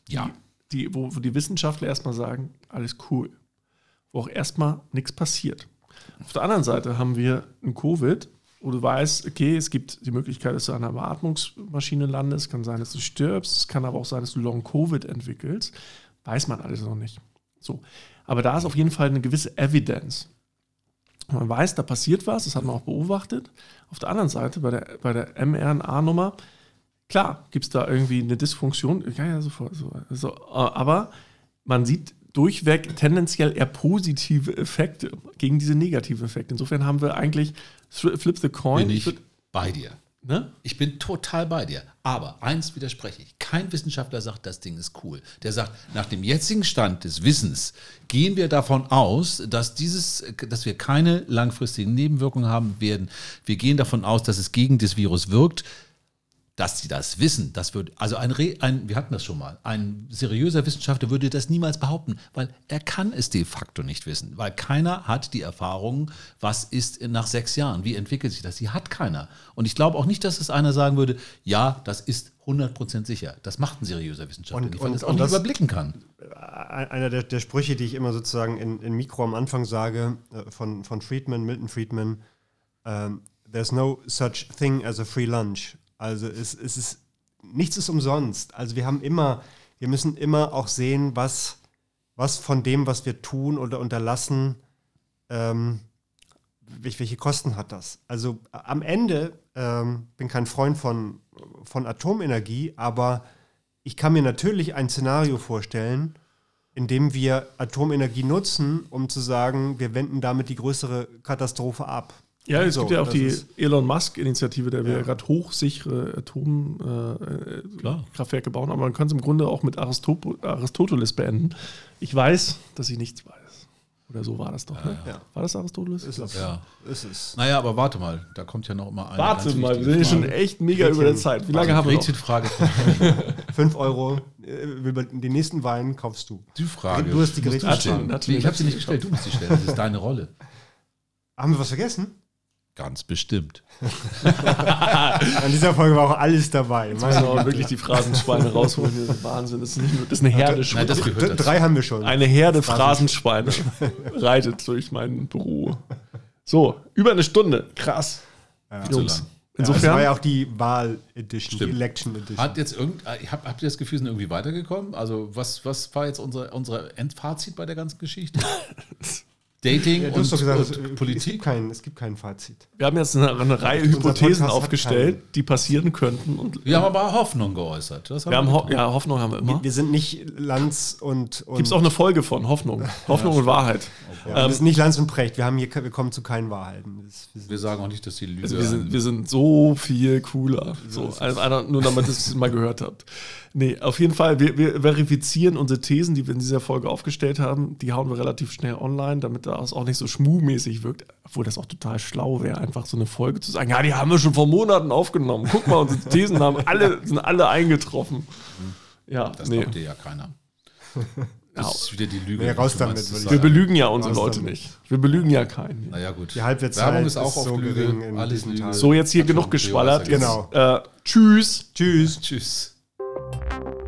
Ja. die, wo, wo die Wissenschaftler erstmal sagen, alles cool. Wo auch erstmal nichts passiert. Auf der anderen Seite haben wir ein Covid, wo du weißt, okay, es gibt die Möglichkeit, dass du an einer Beatmungsmaschine landest, kann sein, dass du stirbst, es kann aber auch sein, dass du Long-Covid entwickelst. Weiß man alles noch nicht. So. Aber da ist auf jeden Fall eine gewisse Evidenz. Man weiß, da passiert was, das hat man auch beobachtet. Auf der anderen Seite, bei der, bei der mRNA-Nummer, klar, gibt es da irgendwie eine Dysfunktion, ja, ja, sofort, so, so, äh, aber man sieht durchweg tendenziell eher positive Effekte gegen diese negativen Effekte. Insofern haben wir eigentlich Flip the Coin. Bin ich bei dir. Ne? Ich bin total bei dir. Aber eins widerspreche ich. Kein Wissenschaftler sagt, das Ding ist cool. Der sagt, nach dem jetzigen Stand des Wissens gehen wir davon aus, dass dieses, dass wir keine langfristigen Nebenwirkungen haben werden. Wir gehen davon aus, dass es gegen das Virus wirkt. Dass sie das wissen, das wird, also ein, Re, ein, wir hatten das schon mal, ein seriöser Wissenschaftler würde das niemals behaupten, weil er kann es de facto nicht wissen, weil keiner hat die Erfahrung, was ist nach sechs Jahren, wie entwickelt sich das, die hat keiner. Und ich glaube auch nicht, dass es einer sagen würde, ja, das ist 100% sicher. Das macht ein seriöser Wissenschaftler Und- nicht, weil und- es auch und nicht das- überblicken kann. einer der, der Sprüche, die ich immer sozusagen in, in Mikro am Anfang sage, äh, von, von Friedman, Milton Friedman, ähm, there's no such thing as a free lunch. Also es, es ist, nichts ist umsonst. Also wir haben immer, wir müssen immer auch sehen, was, was von dem, was wir tun oder unterlassen, ähm, welche, Kosten hat das? Also am Ende ähm, bin kein Freund von, von Atomenergie, aber ich kann mir natürlich ein Szenario vorstellen, in dem wir Atomenergie nutzen, um zu sagen, wir wenden damit die größere Katastrophe ab. Ja, es So, gibt ja auch die Elon Musk-Initiative, der will Ja. ja gerade hochsichere. Atomkraftwerke bauen, aber man kann es im Grunde auch mit Aristopo- Aristoteles beenden. Ich weiß, dass ich nichts weiß. Oder so war das doch, ne? ja. War das Aristoteles? Ist es. Ja. Ist es. Naja, aber warte mal, da kommt ja noch mal eine Warte ganz mal, wir sind schon Frage. echt mega über der Zeit. Wie lange haben wir noch? Gretchenfrage. [laughs] Fünf Euro. äh, über Den nächsten Wein kaufst du. Die Frage. Du hast die Nee, mir ich habe sie nicht gestellt, du musst sie stellen. Das ist deine Rolle. Haben wir was vergessen? Ganz bestimmt. [laughs] An dieser Folge war auch alles dabei. Jetzt müssen wir auch wirklich die Phrasenschweine rausholen. Das ist Wahnsinn. Das ist, nicht nur, das ist eine Herde Nein, Schweine. das gehört D- dazu. Drei haben wir schon. Eine Herde Phrasenschweine [laughs] reitet durch mein Büro. So, über eine Stunde. Krass. zu Jungs. lang. Ja, das war Insofern, ja auch die Wahl-Edition, die. Election-Edition. Hat jetzt irgend, äh, hab, habt ihr das Gefühl, sind irgendwie weitergekommen? Also, was, was war jetzt unser, unser Endfazit bei der ganzen Geschichte? [laughs] Dating Ja, du und, hast doch gesagt, es, und es, gibt Politik? kein, es gibt kein Fazit. wir haben jetzt eine, eine Reihe Unser Hypothesen aufgestellt, die passieren könnten. Und Wir haben aber Hoffnung geäußert. Das haben wir haben Ho ja, Hoffnung haben wir immer. Wir sind nicht Lanz und. und Gibt es auch eine Folge von Hoffnung. Hoffnung und Wahrheit. ja, ähm, wir sind nicht Lanz und Precht. Wir, haben hier, wir kommen zu keinen Wahrheiten. Das, wir sind, Wir sagen auch nicht, dass die Lüge. Also wir sind, wir sind so viel cooler. So, also einer, nur damit ihr es mal gehört habt. Nee, auf jeden Fall, wir, wir verifizieren unsere Thesen, die wir in dieser Folge aufgestellt haben. Die hauen wir relativ schnell online, damit das auch nicht so schmuhmäßig wirkt. Obwohl das auch total schlau wäre, einfach so eine Folge zu sagen, ja, die haben wir schon vor Monaten aufgenommen. Guck mal, unsere [laughs] Thesen haben alle, sind alle eingetroffen. Ja, das nee. glaubt dir ja keiner. Das ist wieder die Lüge. Nee, raus damit, meinst, Wir belügen ja unsere Raus Leute damit. nicht. Wir belügen ja keinen. Naja, gut. Die Halbwertszeit Werbung ist auch ist auf so Lüge. Alles diesen Lüge. Tagen. So, jetzt hier Hat genug geschwallert. Genau. Äh, tschüss. Tschüss. Tschüss. Thank you.